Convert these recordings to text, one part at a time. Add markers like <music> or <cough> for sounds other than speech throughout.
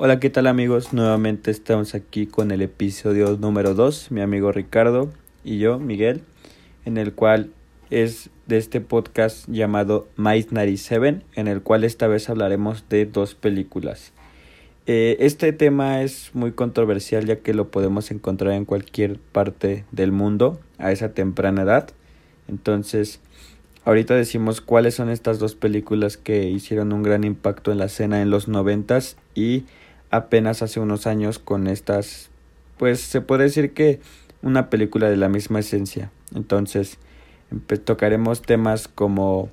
Hola, ¿qué tal amigos? Nuevamente estamos aquí con el episodio número 2, mi amigo Ricardo y yo, Miguel, en el cual es de este podcast llamado Might 97, en el cual esta vez hablaremos de dos películas. Eh, este tema es muy controversial ya que lo podemos encontrar en cualquier parte del mundo a esa temprana edad. Entonces, ahorita decimos cuáles son estas dos películas que hicieron un gran impacto en la escena en los noventas y apenas hace unos años con estas, pues se puede decir que una película de la misma esencia. Entonces, tocaremos temas como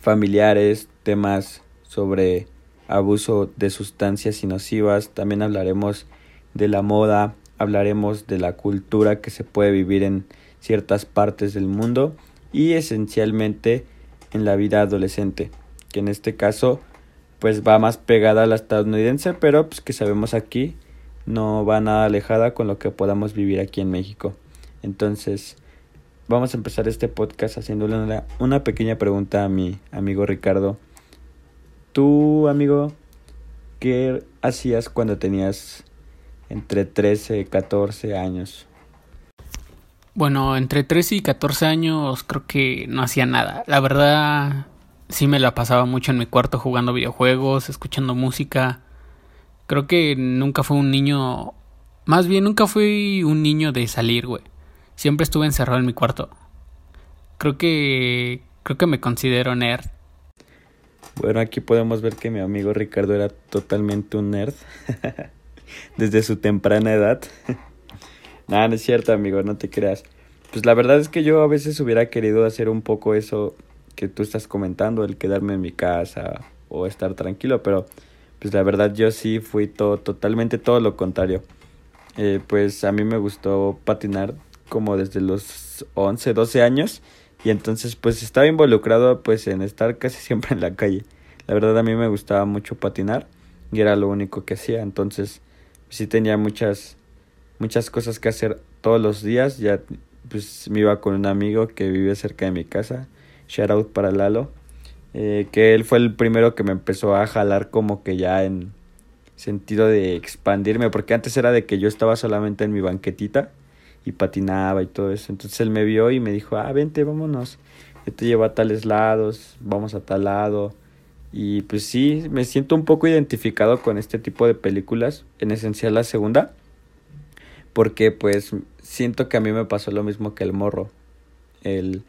familiares, temas sobre abuso de sustancias nocivas, también hablaremos de la moda, hablaremos de la cultura que se puede vivir en ciertas partes del mundo y esencialmente en la vida adolescente, que en este caso pues va más pegada a la estadounidense, pero pues que sabemos aquí no va nada alejada con lo que podamos vivir aquí en México. Entonces, vamos a empezar este podcast haciéndole una, una pequeña pregunta a mi amigo Ricardo. Tú, amigo, ¿qué hacías cuando tenías entre 13 y 14 años? Bueno, entre 13 y 14 años creo que no hacía nada. La verdad, sí me la pasaba mucho en mi cuarto jugando videojuegos, escuchando música. Creo que nunca fui un niño... Más bien, nunca fui un niño de salir, güey. Siempre estuve encerrado en mi cuarto. Creo que... Creo que me considero nerd. Bueno, aquí podemos ver que mi amigo Ricardo era totalmente un nerd. <laughs> Desde su temprana edad. <laughs> Nada, no es cierto, amigo, no te creas. Pues la verdad es que yo a veces hubiera querido hacer un poco eso que tú estás comentando, el quedarme en mi casa o estar tranquilo, pero pues la verdad yo sí fui todo, totalmente todo lo contrario. Eh, pues a mí me gustó patinar como desde los 11, 12 años y entonces pues estaba involucrado pues en estar casi <laughs> siempre en la calle. La verdad a mí me gustaba mucho patinar y era lo único que hacía, entonces sí tenía muchas muchas cosas que hacer todos los días, ya pues me iba con un amigo que vive cerca de mi casa, shout out para Lalo, eh, que él fue el primero que me empezó a jalar como que ya en sentido de expandirme, porque antes era de que yo estaba solamente en mi banquetita y patinaba y todo eso. Entonces él me vio y me dijo, ah, vente, vámonos. Yo te llevo a tales lados, vamos a tal lado. Y pues sí, me siento un poco identificado con este tipo de películas, en esencial la segunda, porque pues siento que a mí me pasó lo mismo que el morro, el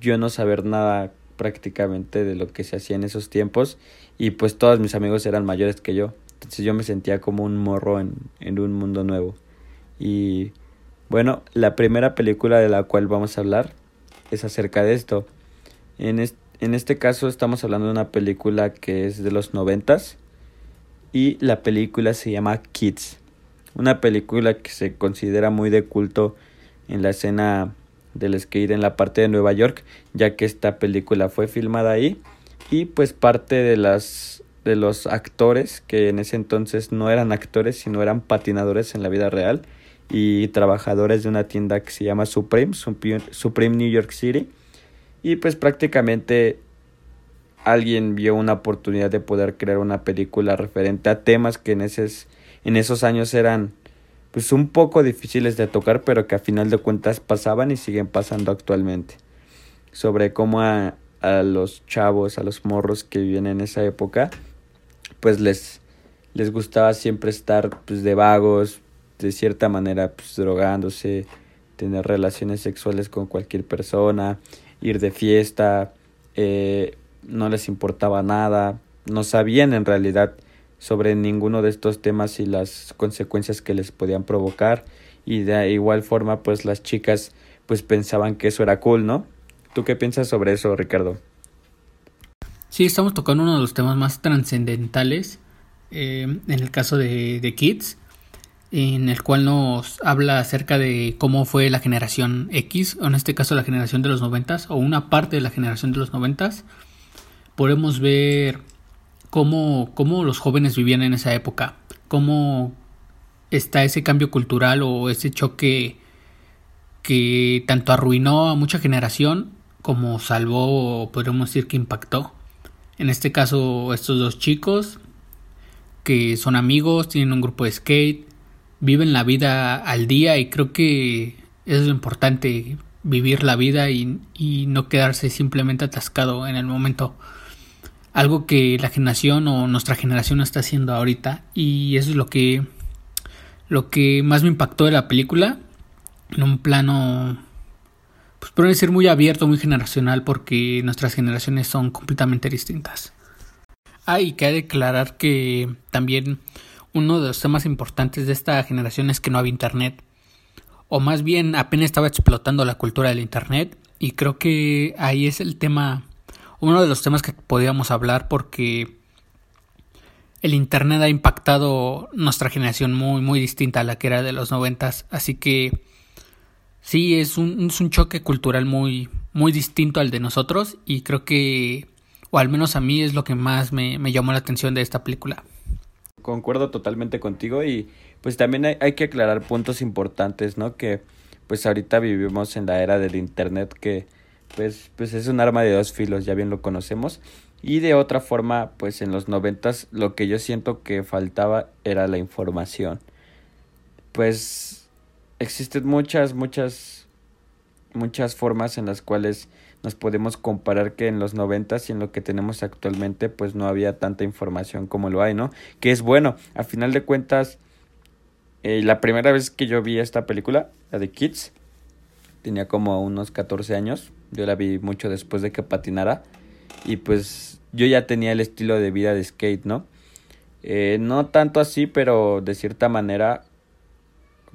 yo no saber nada prácticamente de lo que se hacía en esos tiempos y pues todos mis amigos eran mayores que yo, entonces yo me sentía como un morro en, en un mundo nuevo y bueno, la primera película de la cual vamos a hablar es acerca de esto. En, en este caso estamos hablando de una película que es de los noventas y la película se llama Kids. Una película que se considera muy de culto en la escena del skate en la parte de Nueva York, ya que esta película fue filmada ahí y pues parte de las de los actores que en ese entonces no eran actores sino eran patinadores en la vida real y trabajadores de una tienda que se llama Supreme, Supreme New York City. Y pues prácticamente alguien vio una oportunidad de poder crear una película referente a temas que en, esos, en esos años eran pues un poco difíciles de tocar, pero que a final de cuentas pasaban y siguen pasando actualmente. Sobre cómo a, a los chavos, a los morros que vivían en esa época, pues les, les gustaba siempre estar pues de vagos, de cierta manera pues, drogándose, tener relaciones sexuales con cualquier persona, ir de fiesta, eh, no les importaba nada, no sabían en realidad sobre ninguno de estos temas y las consecuencias que les podían provocar y de igual forma pues las chicas pues pensaban que eso era cool, ¿no? ¿Tú qué piensas sobre eso, Ricardo? Sí, estamos tocando uno de los temas más trascendentales eh, en el caso de, de Kids en el cual nos habla acerca de cómo fue la generación X, o en este caso la generación de los noventas, o una parte de la generación de los noventas. Podemos ver cómo, cómo los jóvenes vivían en esa época, cómo está ese cambio cultural o ese choque que tanto arruinó a mucha generación como salvó, o podríamos decir que impactó. En este caso, estos dos chicos que son amigos, tienen un grupo de skate, viven la vida al día y creo que es lo importante, vivir la vida y, y no quedarse simplemente atascado en el momento. Algo que la generación o nuestra generación está haciendo ahorita y eso es lo que lo que más me impactó de la película en un plano pues puede ser muy abierto, muy generacional porque nuestras generaciones son completamente distintas. Ah, y que declarar que también uno de los temas importantes de esta generación es que no había internet. O más bien apenas estaba explotando la cultura del internet. Y creo que ahí es el tema, uno de los temas que podíamos hablar porque el internet ha impactado nuestra generación muy, muy distinta a la que era de los noventas. Así que sí, es un, es un choque cultural muy, muy distinto al de nosotros. Y creo que o al menos a mí es lo que más me, llamó la atención de esta película. Concuerdo totalmente contigo y pues también hay, que aclarar puntos importantes, ¿no? Que pues ahorita vivimos en la era del internet que pues, pues es un arma de dos filos, ya bien lo conocemos. Y de otra forma, pues en los noventas lo que yo siento que faltaba era la información. Pues existen muchas, muchas, muchas formas en las cuales nos podemos comparar que en los noventas y en lo que tenemos actualmente pues no había tanta información como lo hay, ¿no? Que es bueno, a final de cuentas, eh, la primera vez que yo vi esta película, la de Kids, tenía como unos 14 años, yo la vi mucho después de que patinara y pues yo ya tenía el estilo de vida de skate, ¿no? Eh, no tanto así, pero de cierta manera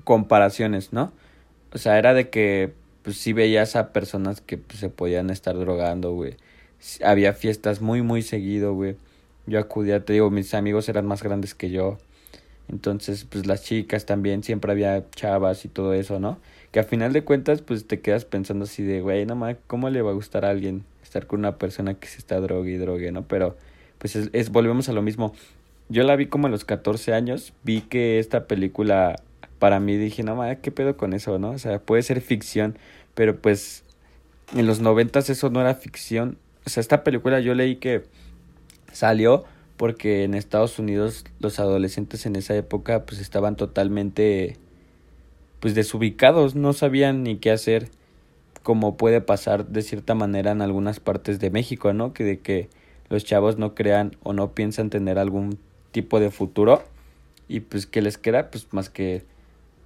comparaciones, ¿no? O sea, era de que pues sí veías a personas que pues, se podían estar drogando, güey. Había fiestas muy, muy seguido, güey. Yo acudía, te digo, mis amigos eran más grandes que yo. Entonces, pues las chicas también, siempre había chavas y todo eso, ¿no? Que a final de cuentas, pues te quedas pensando así de, güey, no más, ¿cómo le va a gustar a alguien estar con una persona que se está drogue y drogue, ¿no? Pero, pues es, es volvemos a lo mismo. Yo la vi como a los 14 años, vi que esta película para mí dije, no mames, ¿qué pedo con eso, no? O sea, puede ser ficción, pero pues en los noventas eso no era ficción. O sea, esta película yo leí que salió porque en Estados Unidos los adolescentes en esa época pues estaban totalmente pues desubicados, no sabían ni qué hacer, como puede pasar de cierta manera en algunas partes de México, ¿no? Que de que los chavos no crean o no piensan tener algún tipo de futuro y pues que les queda pues más que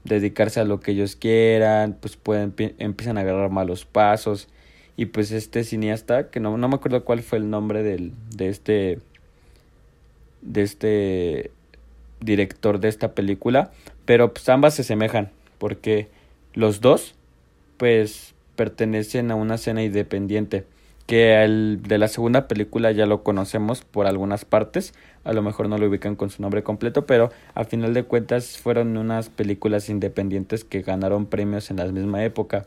dedicarse a lo que ellos quieran, pues pueden empiezan a agarrar malos pasos. Y pues este cineasta que no, no me acuerdo cuál fue el nombre del de este de este director de esta película, pero pues ambas se semejan porque los dos pues pertenecen a una escena independiente que el de la segunda película ya lo conocemos por algunas partes, a lo mejor no lo ubican con su nombre completo, pero a final de cuentas fueron unas películas independientes que ganaron premios en la misma época.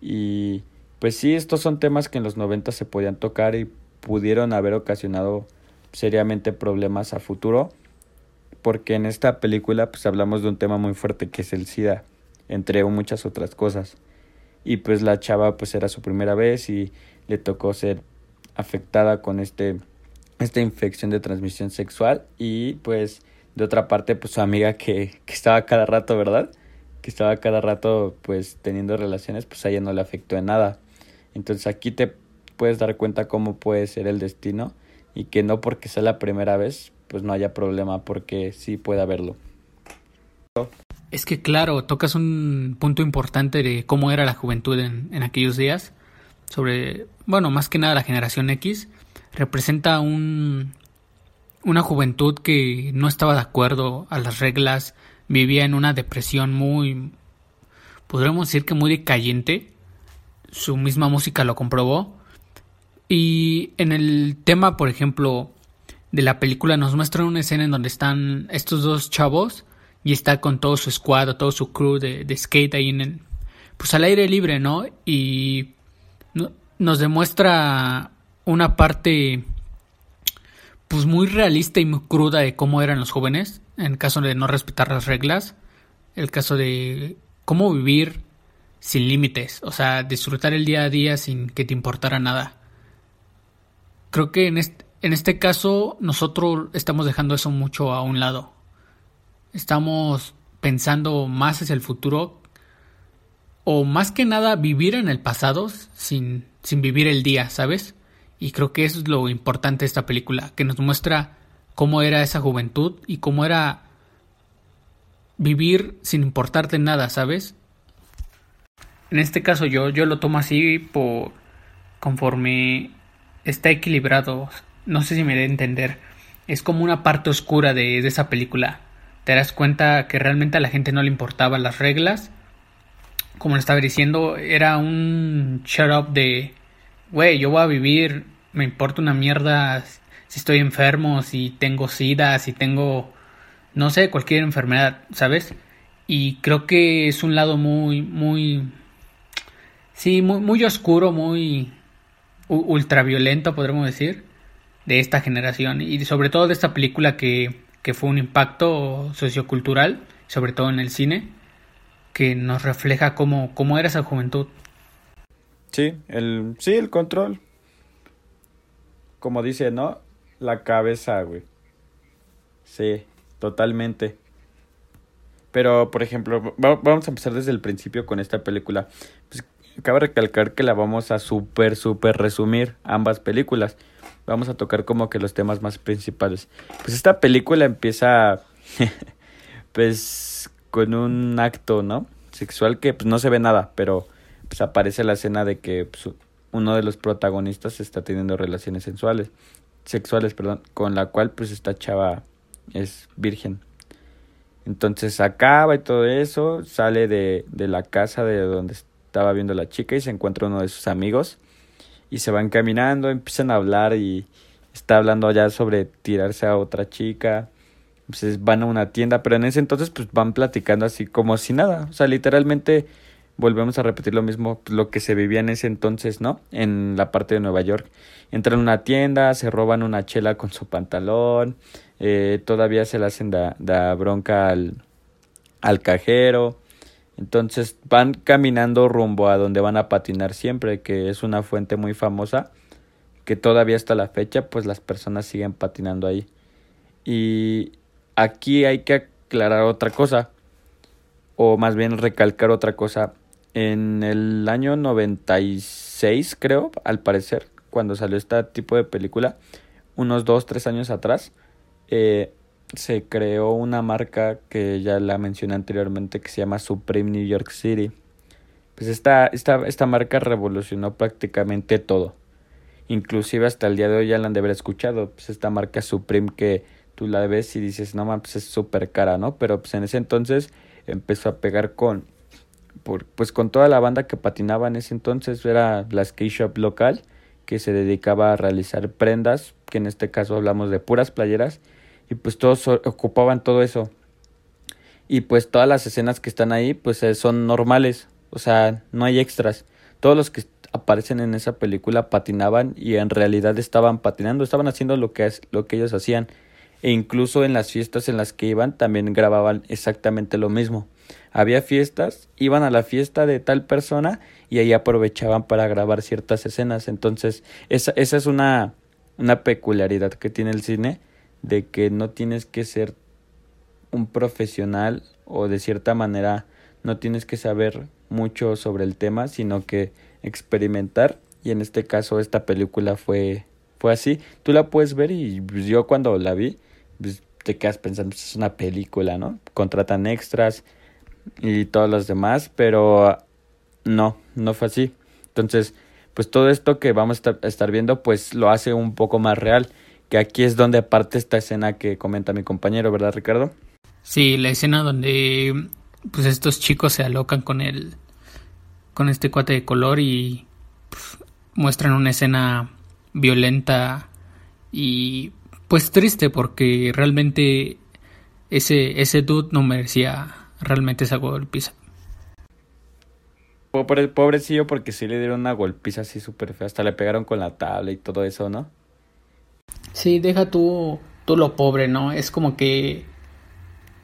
Y pues sí, estos son temas que en los 90 se podían tocar y pudieron haber ocasionado seriamente problemas a futuro, porque en esta película pues hablamos de un tema muy fuerte que es el SIDA, entre muchas otras cosas. Y pues la chava pues era su primera vez y le tocó ser afectada con este esta infección de transmisión sexual y pues de otra parte pues su amiga que, que estaba cada rato, ¿verdad? Que estaba cada rato pues teniendo relaciones, pues a ella no le afectó en nada. Entonces aquí te puedes dar cuenta cómo puede ser el destino y que no porque sea la primera vez pues no haya problema porque sí puede haberlo. Es que claro, tocas un punto importante de cómo era la juventud en, en aquellos días. Sobre, bueno, más que nada la generación X, representa un, una juventud que no estaba de acuerdo a las reglas, vivía en una depresión muy, podríamos decir que muy decayente, su misma música lo comprobó, y en el tema, por ejemplo, de la película nos muestra una escena en donde están estos dos chavos y está con todo su squad, todo su crew de, skate ahí en pues al aire libre, ¿no? Y nos demuestra una parte pues muy realista y muy cruda de cómo eran los jóvenes en caso de no respetar las reglas, el caso de cómo vivir sin límites, o sea, disfrutar el día a día sin que te importara nada. Creo que en, en este caso nosotros estamos dejando eso mucho a un lado. Estamos pensando más hacia el futuro o más que nada vivir en el pasado sin, sin vivir el día, ¿sabes? Y creo que eso es lo importante de esta película, que nos muestra cómo era esa juventud y cómo era vivir sin importarte nada, ¿sabes? En este caso yo, yo lo tomo así por conforme está equilibrado. No sé si me dé a entender. Es como una parte oscura de, de esa película. Te das cuenta que realmente a la gente no le importaban las reglas. Como le estaba diciendo, era un shut up de, güey, yo voy a vivir, me importa una mierda si estoy enfermo, si tengo sida, si tengo no sé, cualquier enfermedad, ¿sabes? Y creo que es un lado muy, muy, sí, muy, muy oscuro, muy ultraviolento, podríamos decir, de esta generación y sobre todo de esta película que, que fue un impacto sociocultural, sobre todo en el cine, que nos refleja cómo, cómo era esa juventud. Sí, el, sí, el control. Como dice, ¿no? La cabeza, güey. Sí, Totalmente. Pero, por ejemplo, vamos a empezar desde el principio con esta película. Pues, cabe recalcar que la vamos a súper, súper resumir, ambas películas. Vamos a tocar como que los temas más principales. Pues esta película empieza, <laughs> pues, con un acto, ¿no? Sexual que pues no se ve nada, pero pues aparece la escena de que pues, uno de los protagonistas está teniendo relaciones sensuales, sexuales, perdón, con la cual pues esta chava es virgen. Entonces acaba y todo eso, sale de, de la casa de donde estaba viendo la chica y se encuentra uno de sus amigos y se van caminando, empiezan a hablar y está hablando ya sobre tirarse a otra chica. Pues van a una tienda, pero en ese entonces pues van platicando así como si nada, o sea, literalmente volvemos a repetir lo mismo, lo que se vivía en ese entonces, ¿no? En la parte de Nueva York. Entran a una tienda, se roban una chela con su pantalón, eh, todavía se le hacen da, bronca al, al cajero. Entonces van caminando rumbo a donde van a patinar siempre, que es una fuente muy famosa, que todavía hasta la fecha, pues las personas siguen patinando ahí. Y aquí hay que aclarar otra cosa, o más bien recalcar otra cosa. En el año 96, creo, al parecer, cuando salió este tipo de película, unos 2, 3 años atrás, eh, se creó una marca que ya la mencioné anteriormente que se llama Supreme New York City. Pues esta, esta, esta marca revolucionó prácticamente todo. Inclusive hasta el día de hoy ya la han de haber escuchado. Pues esta marca Supreme que tú la ves y dices, no mames, pues es súper cara, ¿no? Pero pues en ese entonces empezó a pegar con, por, pues con toda la banda que patinaba en ese entonces. Era la skate shop local que se dedicaba a realizar prendas, que en este caso hablamos de puras playeras y pues todos ocupaban todo eso. Y pues todas las escenas que están ahí pues eh, son normales, o sea, no hay extras. Todos los que aparecen en esa película patinaban y en realidad estaban patinando, estaban haciendo lo que, es, lo que ellos hacían. E incluso en las fiestas en las que iban también grababan exactamente lo mismo. Había fiestas, iban a la fiesta de tal persona y ahí aprovechaban para grabar ciertas escenas. Entonces, esa, esa es una, una peculiaridad que tiene el cine de que no tienes que ser un profesional o de cierta manera no tienes que saber mucho sobre el tema, sino que experimentar y en este caso esta película fue fue así. Tú la puedes ver y pues, yo cuando la vi pues, te quedas pensando, pues, es una película, ¿no? Contratan extras y todos los demás, pero no, no fue así. Entonces, pues todo esto que vamos a estar viendo pues lo hace un poco más real que aquí es donde aparte esta escena que comenta mi compañero, ¿verdad, Ricardo? Sí, la escena donde pues estos chicos se alocan con el con este cuate de color y pues, muestran una escena violenta y pues triste porque realmente ese ese dude no merecía realmente esa golpiza. Pobre, pobrecillo porque sí le dieron una golpiza así súper fea, hasta le pegaron con la tabla y todo eso, ¿no? Sí, deja tú, tú lo pobre, ¿no? Es como que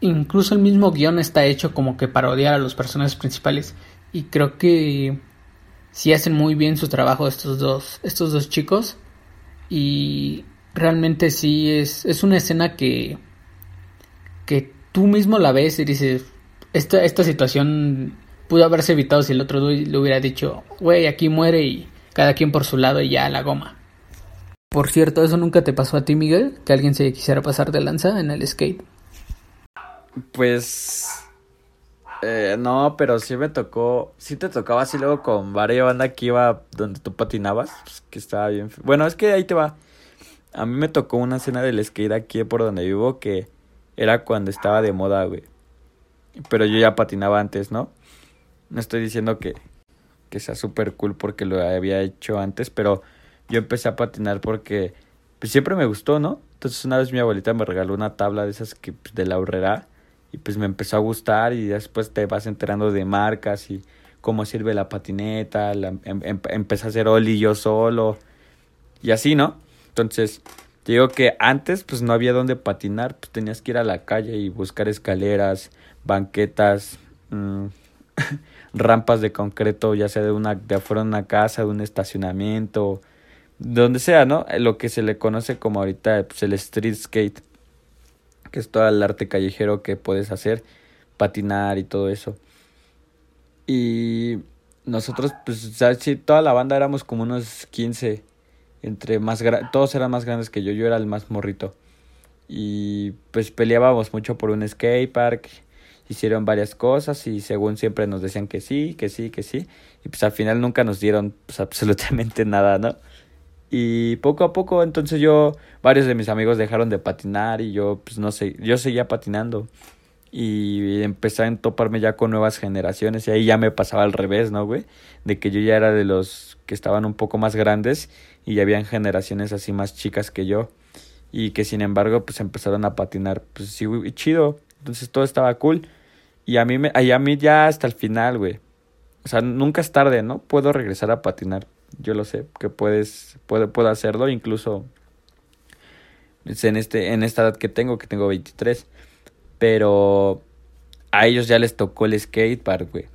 incluso el mismo guion está hecho como que para odiar a los personajes principales y creo que sí hacen muy bien su trabajo estos dos estos dos chicos y realmente sí es, es una escena que, que tú mismo la ves y dices, esta, esta situación pudo haberse evitado si el otro le hubiera dicho, güey, aquí muere y cada quien por su lado y ya la goma. Por cierto, ¿eso nunca te pasó a ti, Miguel? Que alguien se quisiera pasar de lanza en el skate. Pues... Eh, no, pero sí me tocó, sí te tocaba así luego con varias banda que iba donde tú patinabas, pues, que estaba bien. Bueno, es que ahí te va. A mí me tocó una escena del skate aquí por donde vivo que era cuando estaba de moda, güey. Pero yo ya patinaba antes, ¿no? No estoy diciendo que, que sea súper cool porque lo había hecho antes, pero yo empecé a patinar porque pues siempre me gustó, ¿no? Entonces una vez mi abuelita me regaló una tabla de esas que pues, de la horrera y pues me empezó a gustar y después te vas enterando de marcas y cómo sirve la patineta, la, em, em, empecé a hacer oli yo solo y así, ¿no? Entonces, te digo que antes pues no había donde patinar, pues tenías que ir a la calle y buscar escaleras, banquetas, mmm, <laughs> rampas de concreto, ya sea de una de afuera de una casa, de un estacionamiento, donde sea, ¿no? Lo que se le conoce como ahorita pues, el street skate, que es todo el arte callejero que puedes hacer, patinar y todo eso. Y nosotros, pues, sí, toda la banda éramos como unos 15, entre más todos eran más grandes que yo, yo era el más morrito. Y pues peleábamos mucho por un skate park hicieron varias cosas y según siempre nos decían que sí, que sí, que sí. Y pues al final nunca nos dieron pues, absolutamente <laughs> nada, ¿no? Y poco a poco entonces yo, varios de mis amigos dejaron de patinar y yo pues no sé, yo seguía patinando. Y empecé a toparme ya con nuevas generaciones y ahí ya me pasaba al revés, ¿no, güey? De que yo ya era de los que estaban un poco más grandes y ya habían generaciones así más chicas que yo. Y que sin embargo pues empezaron a patinar pues sí, chido. Entonces todo estaba cool. Y a mí, me, a mí ya hasta el final, güey. O sea, nunca es tarde, ¿no? Puedo regresar a patinar. Yo lo sé, que puedes, puedo, puedo hacerlo, incluso en, este, en esta edad que tengo, que tengo 23. Pero a ellos ya les tocó el skatepark, güey.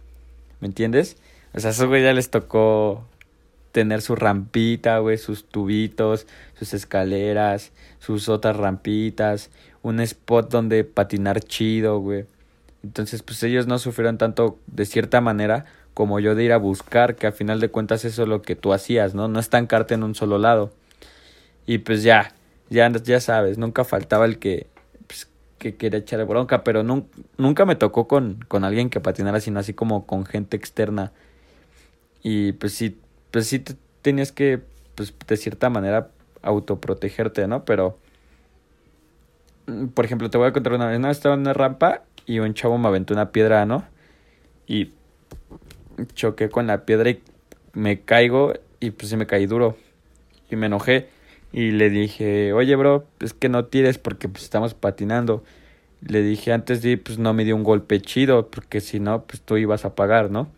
¿Me entiendes? O sea, a esos güey ya les tocó tener su rampita, güey, sus tubitos, sus escaleras, sus otras rampitas, un spot donde patinar chido, güey. Entonces, pues ellos no sufrieron tanto de cierta manera como yo de ir a buscar, que a final de cuentas eso es lo que tú hacías, ¿no? No estancarte en un solo lado. Y pues ya, ya, ya sabes, nunca faltaba el que, pues, que quería echar bronca, pero nunca me tocó con, con alguien que patinara, sino así como con gente externa. Y pues sí, pues sí tenías que, pues de cierta manera, autoprotegerte, ¿no? Pero, por ejemplo, te voy a contar una vez. Estaba en una rampa y un chavo me aventó una piedra, ¿no? Y choqué con la piedra y me caigo y pues se me caí duro. Y me enojé y le dije, oye bro, es que no tires porque pues estamos patinando. Le dije antes de pues no me dio un golpe chido porque si no, pues tú ibas a pagar, ¿no?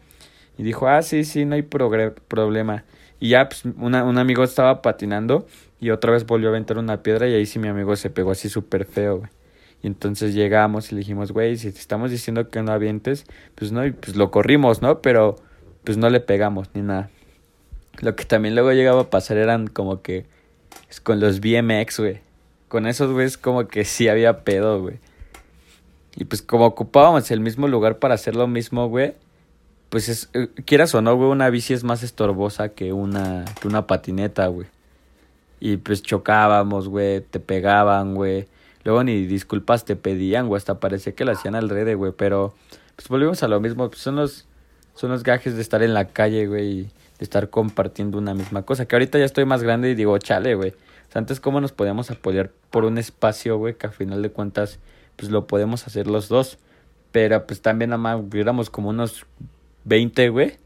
Y dijo, ah, sí, sí, no hay problema. Y ya, pues un amigo estaba patinando y otra vez volvió a aventar una piedra y ahí sí mi amigo se pegó así súper feo, güey. Y entonces llegamos y le dijimos, güey, si te estamos diciendo que no avientes, pues no, y pues lo corrimos, ¿no? Pero pues no le pegamos ni nada. Lo que también luego llegaba a pasar eran como que con los BMX, güey. Con esos güeyes como que sí había pedo, güey. Y pues como ocupábamos el mismo lugar para hacer lo mismo, güey, pues es, eh, quieras o no, güey, una bici es más estorbosa que una, que una patineta, güey. Y pues chocábamos, güey, te pegaban, güey. Luego ni disculpas te pedían, güey, hasta parecía que lo hacían al rede, güey, pero pues volvimos a lo mismo, pues son los, son los gajes de estar en la calle, güey, y de estar compartiendo una misma cosa, que ahorita ya estoy más grande y digo, chale, güey, o sea, antes cómo nos podíamos apoyar por un espacio, güey, que a final de cuentas, pues lo podemos hacer los dos, pero pues también nada más éramos como unos 20, güey,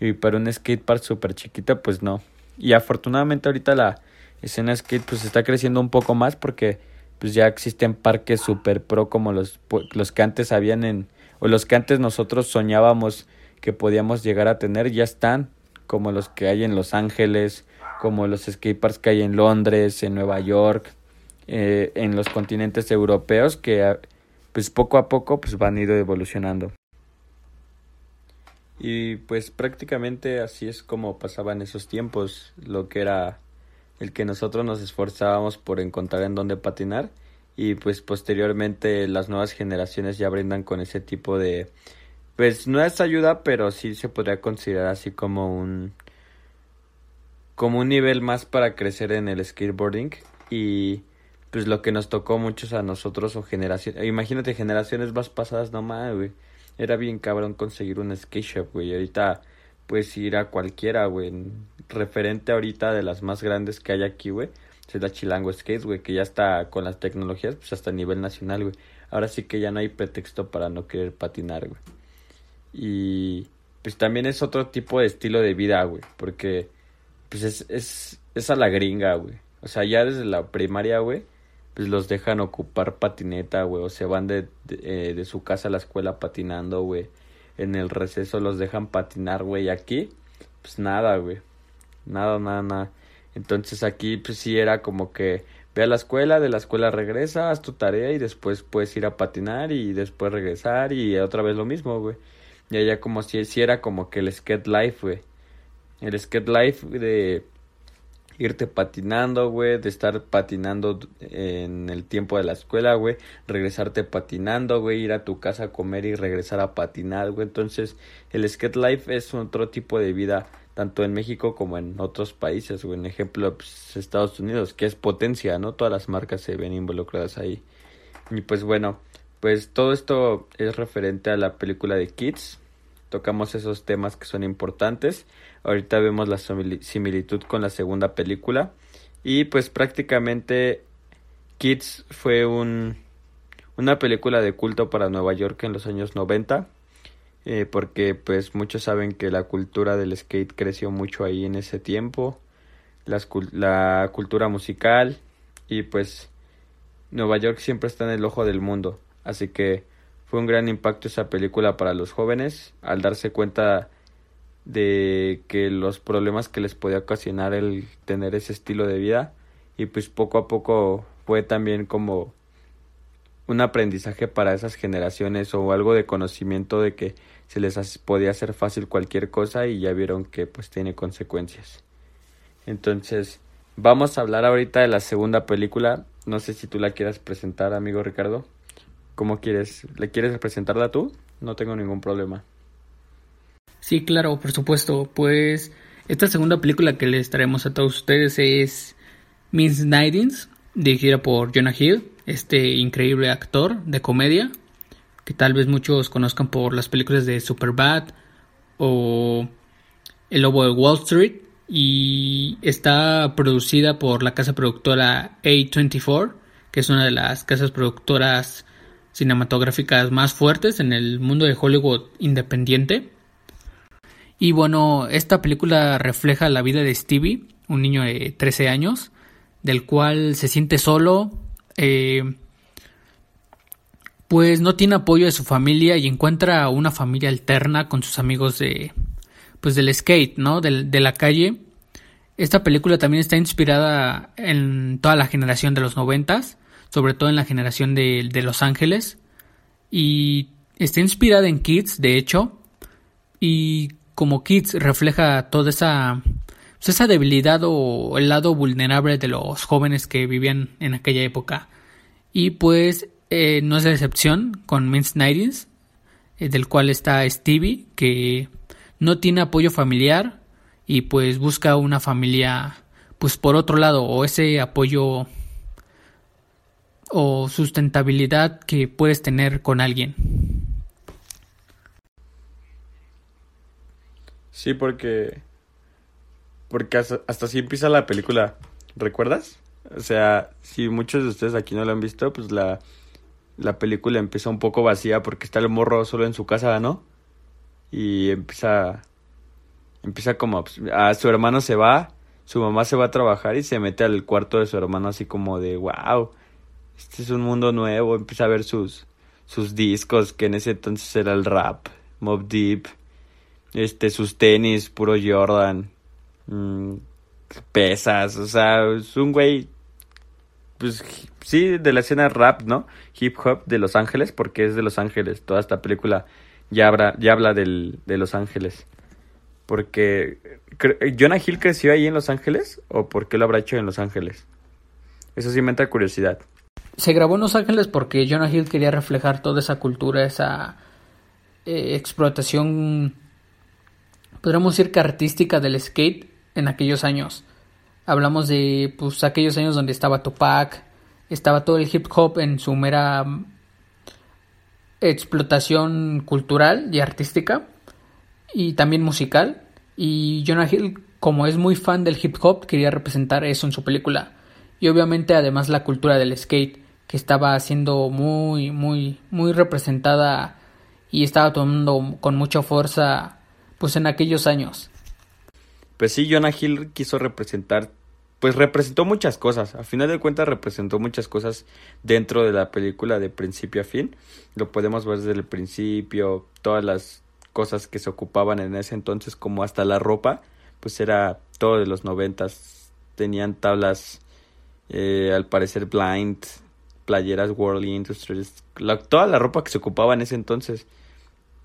y para un skatepark súper chiquito, pues no, y afortunadamente ahorita la escena skate pues está creciendo un poco más porque pues ya existen parques super pro como los, los que antes habían en, o los que antes nosotros soñábamos que podíamos llegar a tener, ya están, como los que hay en Los Ángeles, como los skateparks que hay en Londres, en Nueva York, eh, en los continentes europeos, que ah, pues poco a poco pues van ir evolucionando. Y pues prácticamente así es como pasaban esos tiempos, lo que era el que nosotros nos esforzábamos por encontrar en dónde patinar y pues posteriormente las nuevas generaciones ya brindan con ese tipo de pues no es ayuda pero sí se podría considerar así como un como un nivel más para crecer en el skateboarding. Y pues lo que nos tocó muchos a nosotros o generaciones imagínate generaciones más pasadas no más güey. Era bien cabrón conseguir un skate shop güey. Ahorita puedes ir a cualquiera güey referente ahorita de las más grandes que hay aquí güey es la Chilango Skates, güey, que ya está con las tecnologías, pues hasta a nivel nacional, güey. Ahora sí que ya no hay pretexto para no querer patinar, güey. Y pues también es otro tipo de estilo de vida, güey, porque pues es, es, es a la gringa, güey. O sea, ya desde la primaria, güey, pues los dejan ocupar patineta, güey, o se van de, de, eh, de su casa a la escuela patinando, güey. En el receso los dejan patinar, güey. Aquí, pues nada, güey. Nada, nada, nada. Entonces aquí pues sí era como que ve a la escuela, de la escuela regresa, haz tu tarea y después puedes ir a patinar y después regresar y otra vez lo mismo, güey. Y allá como si, si era como que el skate life, güey. El skate life de irte patinando, güey, de estar patinando en el tiempo de la escuela, güey, regresarte patinando, güey, ir a tu casa a comer y regresar a patinar, güey. Entonces, el skate life es otro tipo de vida tanto en México como en otros países, o en ejemplo pues, Estados Unidos, que es potencia, ¿no? Todas las marcas se ven involucradas ahí. Y pues bueno, pues todo esto es referente a la película de Kids. Tocamos esos temas que son importantes. Ahorita vemos la similitud con la segunda película. Y pues prácticamente Kids fue un, una película de culto para Nueva York en los años 90 eh, porque pues muchos saben que la cultura del skate creció mucho ahí en ese tiempo, la cultura musical y pues Nueva York siempre está en el ojo del mundo, así que fue un gran impacto esa película para los jóvenes. Al darse cuenta de que los problemas que les podía ocasionar el tener ese estilo de vida y pues poco a poco fue también como un aprendizaje para esas generaciones o algo de conocimiento de que se les podía hacer fácil cualquier cosa y ya vieron que pues tiene consecuencias. Entonces, vamos a hablar ahorita de la segunda película. No sé si tú la quieras presentar, amigo Ricardo. ¿Cómo quieres? ¿Le quieres presentarla tú? No tengo ningún problema. Sí, claro, por supuesto. Pues esta segunda película que les traemos a todos ustedes es Miss Nidings, dirigida por Jonah Hill, este increíble actor de comedia que tal vez muchos conozcan por las películas de Superbad o El Lobo de Wall Street y está producida por la casa productora A24, que es una de las casas productoras cinematográficas más fuertes en el mundo de Hollywood independiente. Y bueno, esta película refleja la vida de Stevie, un niño de 13 años, del cual se siente solo, eh, pues no tiene apoyo de su familia y encuentra una familia alterna con sus amigos de pues del skate, ¿no? De, de, la calle. Esta película también está inspirada en toda la generación de los noventas, sobre todo en la generación de, de, Los Ángeles. Y está inspirada en Kids, de hecho. Y como Kids refleja toda esa, pues esa debilidad o el lado vulnerable de los jóvenes que vivían en aquella época. Y pues eh, no es la excepción con Mince Nightingales, eh, del cual está Stevie, que no tiene apoyo familiar y pues busca una familia, pues por otro lado, o ese apoyo o sustentabilidad que puedes tener con alguien. Sí, porque porque hasta, hasta así empieza la película, ¿recuerdas? O sea, si muchos de ustedes aquí no lo han visto, pues la la película empieza un poco vacía porque está el morro solo en su casa, ¿no? Y empieza empieza como pues, a su hermano se va, su mamá se va a trabajar y se mete al cuarto de su hermano así como de wow, este es un mundo nuevo, empieza a ver sus sus discos que en ese entonces era el rap, Mob Deep, este sus tenis puro Jordan, mm, pesas, o sea, es un güey pues sí, de la escena rap, ¿no? Hip hop de Los Ángeles, porque es de Los Ángeles. Toda esta película ya, habla, ya habla del, de Los Ángeles. Porque ¿Jonah Hill creció ahí en Los Ángeles o por qué lo habrá hecho en Los Ángeles? Eso sí me entra curiosidad. Se grabó en Los Ángeles porque Jonah Hill quería reflejar toda esa cultura, esa eh, explotación, podríamos decir que artística del skate en aquellos años. Hablamos de pues aquellos años donde estaba Tupac, estaba todo el hip hop en su mera explotación cultural y artística y también musical y Jonah Hill como es muy fan del hip hop quería representar eso en su película y obviamente además la cultura del skate que estaba siendo muy muy muy representada y estaba tomando con mucha fuerza pues en aquellos años. Pues sí, Jonah Hill quiso representar pues representó muchas cosas. A final de cuentas representó muchas cosas dentro de la película de principio a fin. Lo podemos ver desde el principio, todas las cosas que se ocupaban en ese entonces, como hasta la ropa, pues era todo de los noventas. Tenían tablas, eh, al parecer blind, playeras World Industries, toda la ropa que se ocupaba en ese entonces.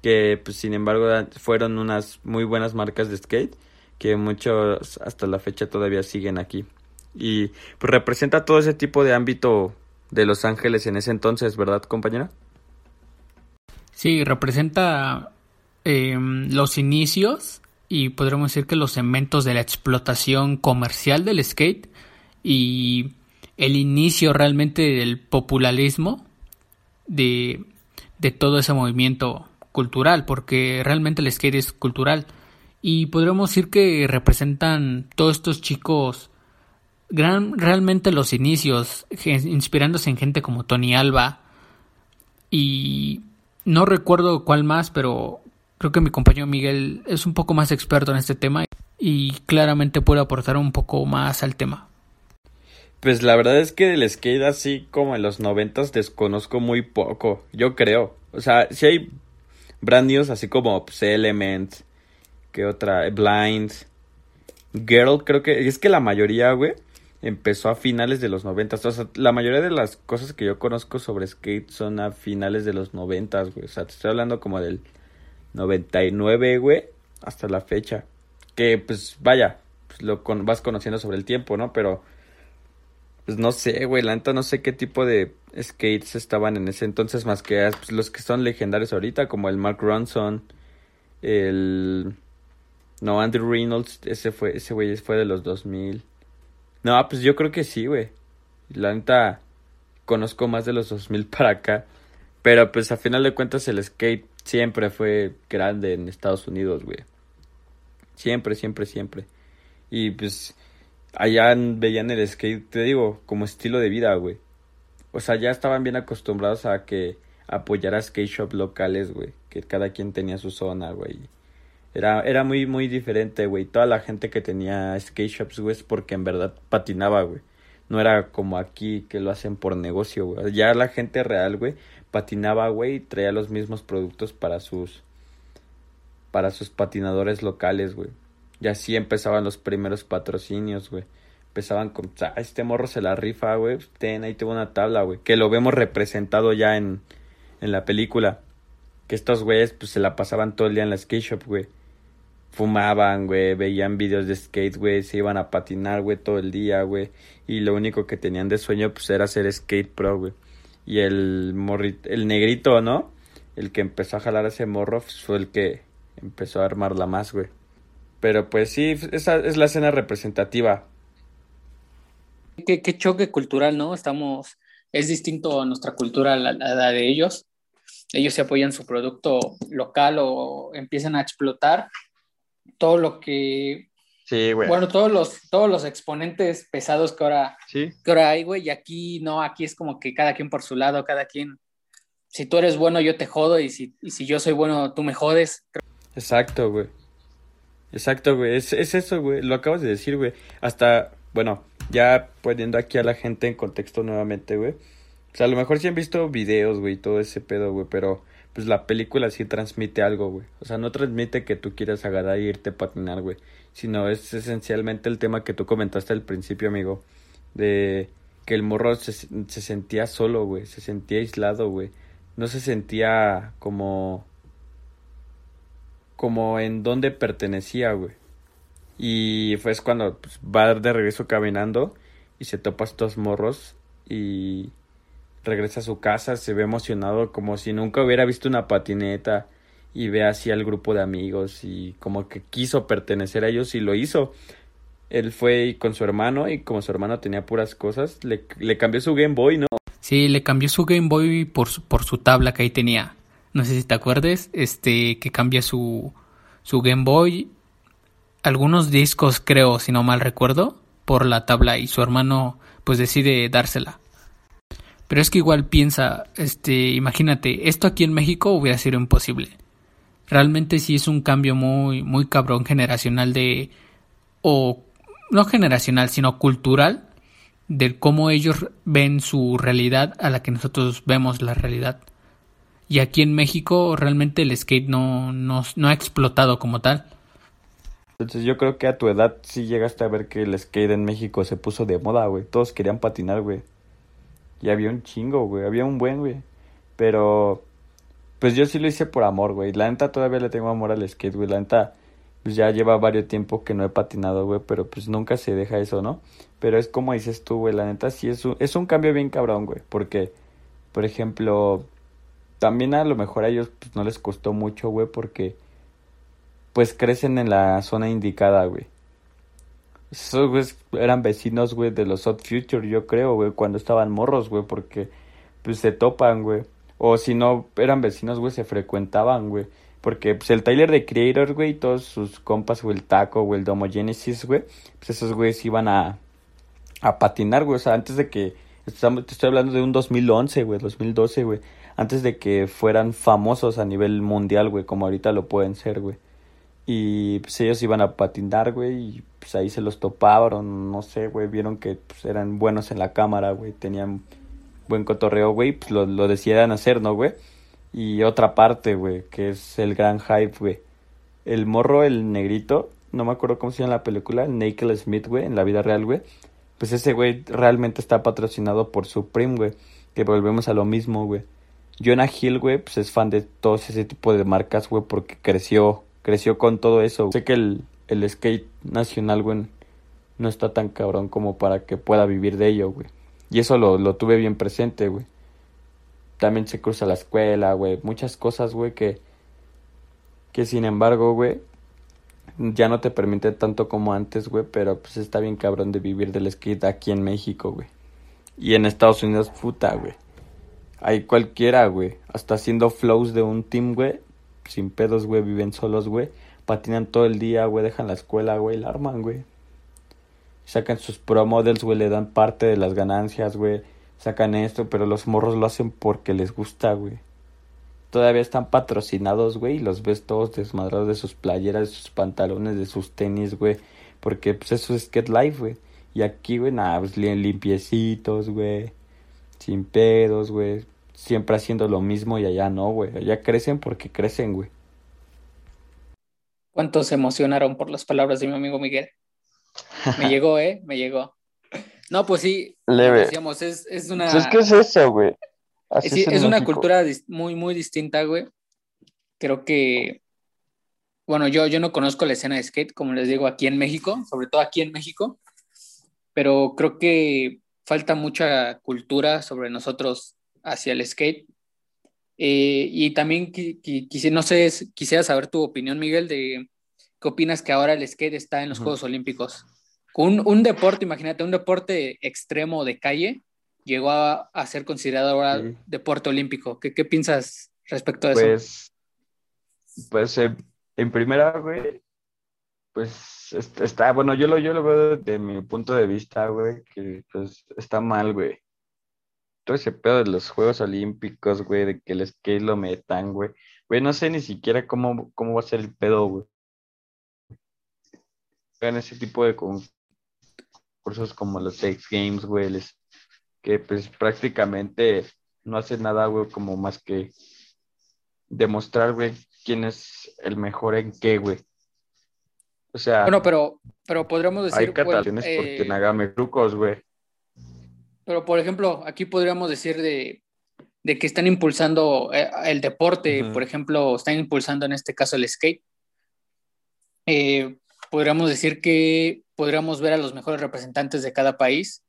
Que pues sin embargo fueron unas muy buenas marcas de skate que muchos hasta la fecha todavía siguen aquí. Y pues representa todo ese tipo de ámbito de Los Ángeles en ese entonces, ¿verdad, compañera? Sí, representa em, los inicios y podríamos decir que los cementos de la explotación comercial del skate y el inicio realmente del popularismo de, de todo ese movimiento cultural, porque realmente el skate es cultural. Y podríamos decir que representan todos estos chicos gran, realmente los inicios, inspirándose en gente como Tony Alba. Y no recuerdo cuál más, pero creo que mi compañero Miguel es un poco más experto en este tema y claramente puede aportar un poco más al tema. Pues la verdad es que del skate así como en los noventas desconozco muy poco, yo creo. O sea, si hay brand news así como pues, Element, que otra? Blind. Girl, creo que. Es que la mayoría, güey, empezó a finales de los noventas. O sea, la mayoría de las cosas que yo conozco sobre skate son a finales de los noventas, güey. O sea, te estoy hablando como del 99, güey, hasta la fecha. Que, pues, vaya, pues lo vas conociendo sobre el tiempo, ¿no? Pero, pues no sé, güey, la neta no sé qué tipo de skates estaban en ese entonces, más que pues, los que son legendarios ahorita, como el Mark Ronson, el no, Andrew Reynolds, ese fue, ese güey fue de los 2000. No, pues yo creo que sí, güey. La neta, conozco más de los 2000 para acá. Pero pues a final de cuentas el skate siempre fue grande en Estados Unidos, güey. Siempre, siempre, siempre. Y pues allá veían el skate, te digo, como estilo de vida, güey. O sea, ya estaban bien acostumbrados a que apoyara skate shop locales, güey. Que cada quien tenía su zona, güey. Era, era muy, muy diferente, güey. Toda la gente que tenía skate shops, güey, es porque en verdad patinaba, güey. No era como aquí que lo hacen por negocio, güey. Ya la gente real, güey, patinaba, güey, y traía los mismos productos para sus para sus patinadores locales, güey. Y así empezaban los primeros patrocinios, güey. Empezaban con, este morro se la rifa, güey. Ten, ahí tengo una tabla, güey. Que lo vemos representado ya en, en la película. Que estos güeyes, pues, se la pasaban todo el día en la skate shop, güey fumaban, güey, veían videos de skate, güey, se iban a patinar, güey, todo el día, güey, y lo único que tenían de sueño, pues, era ser skate pro, güey. Y el morrito, el negrito, ¿no? El que empezó a jalar ese morro pues, fue el que empezó a armarla más, güey. Pero pues sí, esa es la escena representativa. Qué, qué choque cultural, ¿no? Estamos, es distinto a nuestra cultura, la, la de ellos. Ellos se apoyan su producto local o empiezan a explotar todo lo que Sí, güey. Bueno, todos los, todos los exponentes pesados que ahora, que ahora hay, güey, y aquí no, aquí es como que cada quien por su lado, cada quien, si tú eres bueno, yo te jodo, y si, y si yo soy bueno, tú me jodes. Exacto, güey. Exacto, güey, es, es eso, güey, lo acabas de decir, güey. Hasta, bueno, ya poniendo aquí a la gente en contexto nuevamente, güey. O sea, a lo mejor sí han visto videos, güey, todo ese pedo, güey, pero pues la película sí transmite algo, güey. O sea, no transmite que tú quieras agarrar e irte a patinar, güey. Sino es esencialmente el tema que tú comentaste al principio, amigo. De que el morro se, se sentía solo, güey. Se sentía aislado, güey. No se sentía como... como en dónde pertenecía, güey. Y fue cuando pues, va de regreso caminando y se topa estos morros y regresa a su casa, se ve emocionado como si nunca hubiera visto una patineta y ve así al grupo de amigos y como que quiso pertenecer a ellos y lo hizo. Él fue con su hermano y como su hermano tenía puras cosas, le, le cambió su Game Boy, ¿no? Sí, le cambió su Game Boy por su, por su tabla que ahí tenía. No sé si te acuerdes, este, que cambia su, su Game Boy, algunos discos creo, si no mal recuerdo, por la tabla y su hermano pues decide dársela. Pero es que igual piensa, este, imagínate, esto aquí en México hubiera sido imposible. Realmente sí es un cambio muy, muy cabrón generacional de, o no generacional, sino cultural, de cómo ellos ven su realidad a la que nosotros vemos la realidad. Y aquí en México realmente el skate no, no, no ha explotado como tal. Entonces yo creo que a tu edad sí llegaste a ver que el skate en México se puso de moda, güey. Todos querían patinar, güey. Y había un chingo, güey. Había un buen, güey. Pero, pues yo sí lo hice por amor, güey. La neta todavía le tengo amor al skate, güey. La neta, pues ya lleva varios tiempo que no he patinado, güey. Pero pues nunca se deja eso, ¿no? Pero es como dices tú, güey. La neta sí es un, es un cambio bien cabrón, güey. Porque, por ejemplo, también a lo mejor a ellos pues, no les costó mucho, güey. Porque, pues crecen en la zona indicada, güey. Esos güeyes eran vecinos, güey, de los Odd Future, yo creo, güey, cuando estaban morros, güey, porque pues se topan, güey. O si no eran vecinos, güey, se frecuentaban, güey. Porque pues el Tyler de Creator, güey, y todos sus compas, güey, el Taco, güey, el Domo Genesis, güey, pues esos güeyes iban a, a patinar, güey. O sea, antes de que, te estoy hablando de un 2011, güey, 2012, güey. Antes de que fueran famosos a nivel mundial, güey, como ahorita lo pueden ser, güey. Y pues ellos iban a patinar, güey, y pues ahí se los toparon, no sé, güey, vieron que pues, eran buenos en la cámara, güey, tenían buen cotorreo, güey, pues lo, lo decidieran hacer, ¿no, güey? Y otra parte, güey, que es el gran hype, güey. El morro, el negrito, no me acuerdo cómo se llama la película, Naked Smith, güey, en la vida real, güey. Pues ese güey realmente está patrocinado por Supreme, güey. Que volvemos a lo mismo, güey. Jonah Hill, güey, pues es fan de todo ese tipo de marcas, güey, porque creció creció con todo eso. Sé que el, el skate nacional, güey, no está tan cabrón como para que pueda vivir de ello, güey. Y eso lo, lo tuve bien presente, güey. También se cruza la escuela, güey. Muchas cosas, güey, que, que sin embargo, güey, ya no te permite tanto como antes, güey. Pero pues está bien cabrón de vivir del skate aquí en México, güey. Y en Estados Unidos, puta, güey. Hay cualquiera, güey. Hasta haciendo flows de un team, güey sin pedos, güey, viven solos, güey. Patinan todo el día, güey, dejan la escuela, güey, la arman, güey. Sacan sus pro models, güey, le dan parte de las ganancias, güey. Sacan esto, pero los morros lo hacen porque les gusta, güey. Todavía están patrocinados, güey, y los ves todos desmadrados de sus playeras, de sus pantalones, de sus tenis, güey. Porque, pues, eso es Get Life, güey. Y aquí, güey, nada, pues limpiecitos, güey. Sin pedos, güey siempre haciendo lo mismo y allá no, güey. Allá crecen porque crecen, güey. ¿Cuántos se emocionaron por las palabras de mi amigo Miguel? Me llegó, <laughs> ¿eh? Me llegó. No, pues sí, Leve. decíamos, es, es una... Pues es que es eso, güey. Es, es una cultura muy, muy distinta, güey. Creo que, bueno, yo, yo no conozco la escena de skate, como les digo, aquí en México, sobre todo aquí en México, pero creo que falta mucha cultura sobre nosotros hacia el skate. Eh, y también no sé, quisiera saber tu opinión, Miguel, de qué opinas que ahora el skate está en los Juegos Olímpicos. Un, un, deporte, imagínate, un deporte extremo de calle llegó a, ser considerado ahora deporte olímpico. ¿Qué, ¿Qué, piensas respecto a eso? Pues, pues en primera, güey, pues está, bueno, yo lo, yo lo veo desde mi punto de vista, güey, que pues está mal, güey todo ese pedo de los Juegos Olímpicos, güey, de que el skate lo metan, güey. Güey, no sé ni siquiera cómo, cómo va a ser el pedo, güey. En ese tipo de concursos como los X Games, güey, que pues prácticamente no hacen nada, güey, como más que demostrar, güey, quién es el mejor en qué, güey. O sea. Bueno, pero, pero podríamos decir. Hay catalanes porque eh, Nagame trucos, güey. Pero, por ejemplo, aquí podríamos decir de, que están impulsando eh, el deporte, por ejemplo, están impulsando en este caso el skate. eh, podríamos decir que podríamos ver a los mejores representantes de cada país,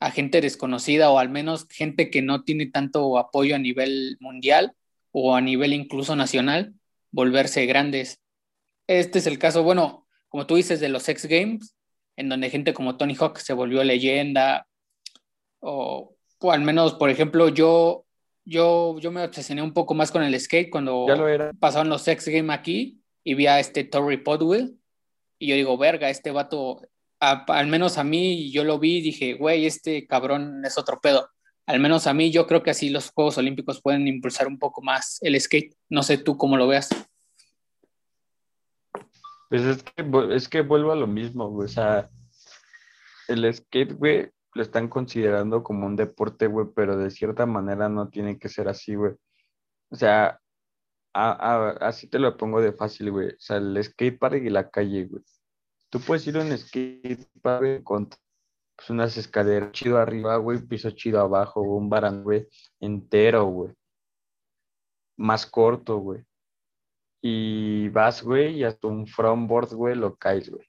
a gente desconocida o al menos gente que no tiene tanto apoyo a nivel mundial o a nivel incluso nacional, volverse grandes. Este es el caso, bueno, como tú dices, de los X Games, en donde gente como Tony Hawk se volvió leyenda, o, al menos, por ejemplo, yo, yo, yo me obsesioné un poco más con el skate cuando pasaron los X Games aquí y vi a este Tory Podwell, y yo digo, verga, este vato, al menos a mí, yo lo vi y dije, güey, este cabrón es otro pedo. Al menos a mí, yo creo que así los Juegos Olímpicos pueden impulsar un poco más el skate. No sé tú cómo lo veas. Pues es que, es que vuelvo a lo mismo, güey. O sea, el skate, güey, lo están considerando como un deporte, güey, pero de cierta manera no tiene que ser así, güey. O sea, así te lo pongo de fácil, güey. O sea, el skate park y la calle, güey. Tú puedes ir a un park con pues, unas escaleras chido arriba, güey, piso chido abajo, un barandal, güey, entero, güey. Más corto, güey y vas, güey, y hasta un frontboard, güey, lo caes, güey.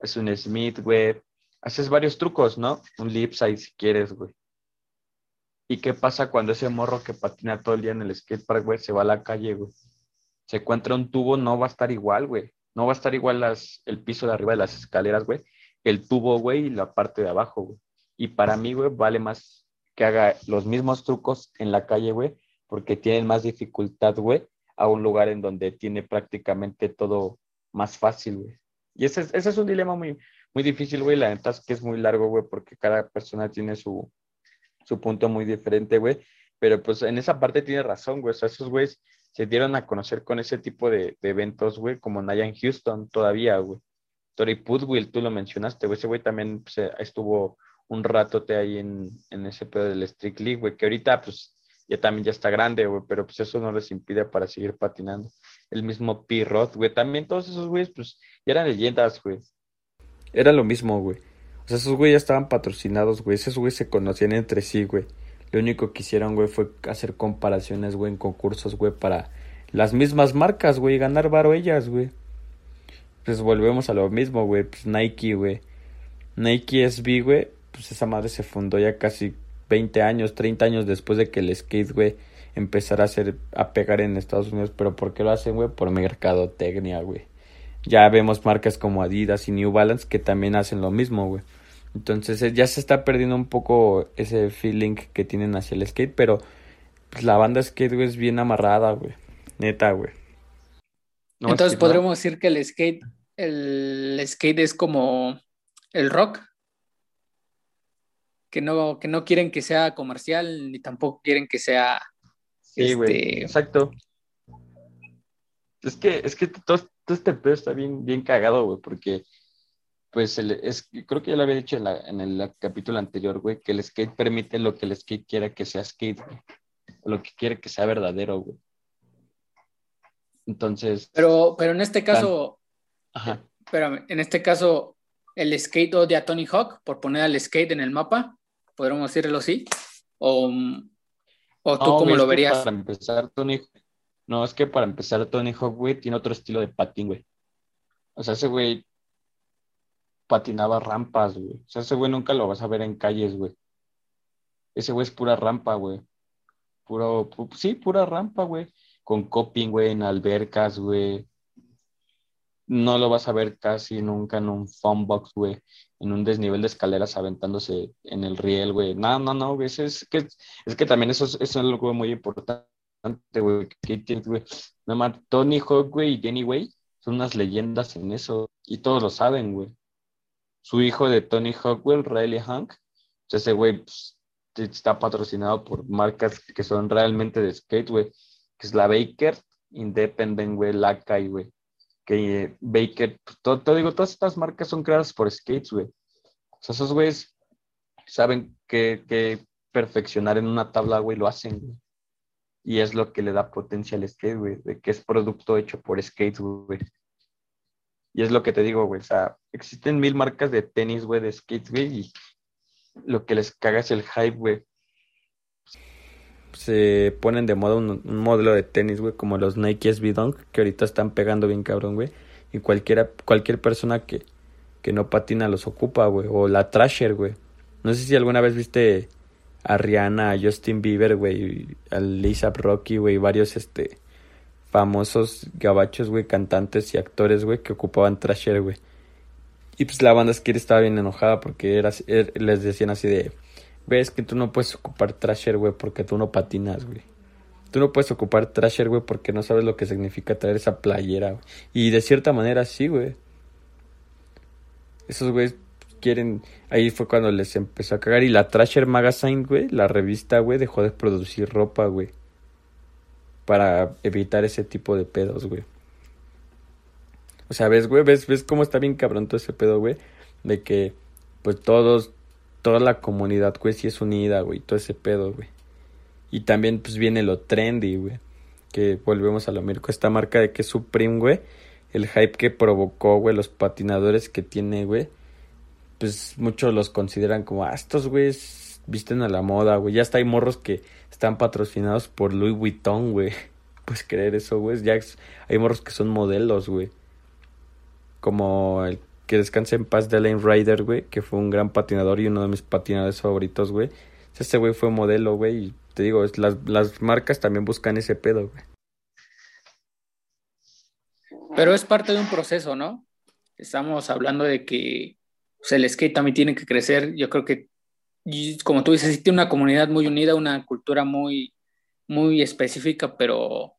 Es un Smith, güey. Haces varios trucos, ¿no? Un lipside si quieres, güey. ¿Y qué pasa cuando ese morro que patina todo el día en el skatepark, güey, se va a la calle, güey? Se encuentra un tubo, no va a estar igual, güey. No va a estar igual las, el piso de arriba de las escaleras, güey. El tubo, güey, y la parte de abajo, güey. Y para mí, güey, vale más que haga los mismos trucos en la calle, güey, porque tienen más dificultad, güey, a un lugar en donde tiene prácticamente todo más fácil, güey. Y ese, ese es un dilema muy, muy difícil, güey. La neta es que es muy largo, güey, porque cada persona tiene su, su punto muy diferente, güey. Pero pues en esa parte tiene razón, güey. O sea, esos güeyes se dieron a conocer con ese tipo de, eventos, güey, como Nayan Houston todavía, güey. Tori Pudwill, tú lo mencionaste, güey. Ese güey también pues, estuvo un ratote ahí en, en ese pedo del Street League, güey, que ahorita, pues, ya también ya está grande, güey, pero pues eso no les impide para seguir patinando. El mismo P-Rod, güey, también todos esos güeyes, pues, ya eran leyendas, güey. Era lo mismo, güey. O sea, esos güeyes ya estaban patrocinados, güey. Esos güeyes se conocían entre sí, güey. Lo único que hicieron, güey, fue hacer comparaciones, güey, en concursos, güey, para las mismas marcas, güey, ganar varo ellas, güey. Pues volvemos a lo mismo, güey. Pues Nike, güey. Nike SB, güey. Pues esa madre se fundó ya casi 20 años, 30 años después de que el skate, güey, empezara a hacer, a pegar en Estados Unidos. Pero ¿por qué lo hacen, güey? Por mercadotecnia, güey. Ya vemos marcas como Adidas y New Balance que también hacen lo mismo, güey. Entonces eh, ya se está perdiendo un poco ese feeling que tienen hacia el skate, pero pues, la banda skate, güey, es bien amarrada, güey. Neta, güey. Entonces podríamos decir que el skate, el skate es como el rock que no, que no quieren que sea comercial ni tampoco quieren que sea. Sí, güey. Este, exacto. Es que, es que todo, este pedo está bien, bien cagado, güey, porque pues el, es, creo que ya lo había dicho en, la, en el capítulo anterior, güey, que el skate permite lo que el skate quiera que sea skate, güey. Lo que quiere que sea verdadero, güey. Entonces. Pero, pero en este caso. Ajá. Pero en este caso, el skate odia a Tony Hawk por poner al skate en el mapa podríamos decirlo así? ¿O, o tú cómo lo verías? Para empezar, Tony, no, es que para empezar, Tony Hawk, güey, tiene otro estilo de patín, güey. O sea, ese güey patinaba rampas, güey. O sea, ese güey nunca lo vas a ver en calles, güey. Ese güey es pura rampa, güey. Puro, sí, pura rampa, güey. Con coping, güey, en albercas, güey no lo vas a ver casi nunca en un box, güey, en un desnivel de escaleras aventándose en el riel, güey. No, no, no, güey, es, que, es que también eso es, algo muy importante, güey, güey. Nada más, Tony Hawk, güey, y Jenny, güey, son unas leyendas en eso, y todos lo saben, güey. Su hijo de Tony Hawk, güey, Riley Hank, ese güey pues, está patrocinado por marcas que son realmente de skate, güey, que es la Baker, Independent, güey, Lakai, güey que Baker, pues, todo, digo, todas estas marcas son creadas por skates, güey. O sea, esos güeyes saben que, perfeccionar en una tabla, güey, lo hacen, güey. Y es lo que le da potencia al skate, güey, de que es producto hecho por skates, güey. Y es lo que te digo, güey, o sea, existen mil marcas de tenis, güey, de skates, güey, y lo que les caga es el hype, güey se ponen de moda un, modelo de tenis, güey, como los Nike SB Dunk, que ahorita están pegando bien cabrón, güey. Y cualquiera, cualquier persona que, que no patina los ocupa, güey. O la Trasher, güey. No sé si alguna vez viste a Rihanna, a Justin Bieber, güey, a Lisa Rocky, güey, varios, este, famosos gabachos, güey, cantantes y actores, güey, que ocupaban Trasher, güey. Y pues la banda Skid estaba bien enojada porque era, er, les decían así de, ves que tú no puedes ocupar Trasher, güey, porque tú no patinas, güey. Tú no puedes ocupar Trasher, güey, porque no sabes lo que significa traer esa playera, güey. Y de cierta manera sí, güey. Esos güeyes quieren... Ahí fue cuando les empezó a cagar. Y la Trasher Magazine, güey, la revista, güey, dejó de producir ropa, güey. Para evitar ese tipo de pedos, güey. O sea, ves, güey, ves, ves cómo está bien cabrón todo ese pedo, güey. De que, pues todos, toda la comunidad, güey, sí es unida, güey, todo ese pedo, güey. Y también, pues viene lo trendy, güey. Que volvemos a lo mismo, esta marca de que Supreme, güey. El hype que provocó, güey, los patinadores que tiene, güey. Pues muchos los consideran como, ah, estos güeyes visten a la moda, güey. Ya está hay morros que están patrocinados por Louis Vuitton, güey. <laughs> Pues creer eso, güey. Ya hay morros que son modelos, güey como el que descanse en paz de Lane Ryder, güey, que fue un gran patinador y uno de mis patinadores favoritos, güey. Ese güey fue modelo, güey, y te digo, las, las marcas también buscan ese pedo, güey. Pero es parte de un proceso, ¿no? Estamos hablando de que pues, el skate también tiene que crecer. Yo creo que, como tú dices, sí tiene una comunidad muy unida, una cultura muy, muy específica, pero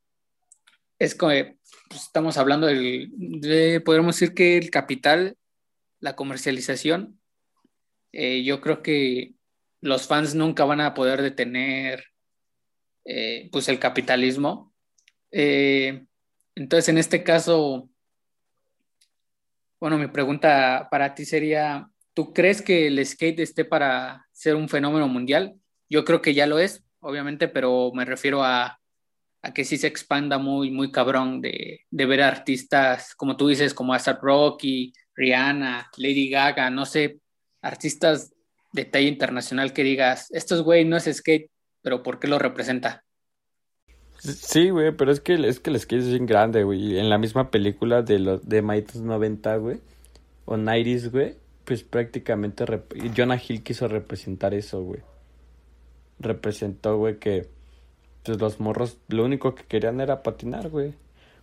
es como, pues, estamos hablando de, podemos decir que el capital, la comercialización, eh, yo creo que los fans nunca van a poder detener eh, pues el capitalismo. Eh, entonces, en este caso, bueno, mi pregunta para ti sería, ¿tú crees que el skate esté para ser un fenómeno mundial? Yo creo que ya lo es, obviamente, pero me refiero a a que sí se expanda muy, muy cabrón de, de ver artistas, como tú dices, como Asap Rocky, Rihanna, Lady Gaga, no sé, artistas de talla internacional que digas, estos güey no es skate, pero ¿por qué lo representa? Sí, güey, pero es que, es que el skate es bien grande, güey. En la misma película de los de Maitos 90, güey, o 90 güey, pues prácticamente Jonah Hill quiso representar eso, güey. Representó, güey, que pues los morros lo único que querían era patinar, güey.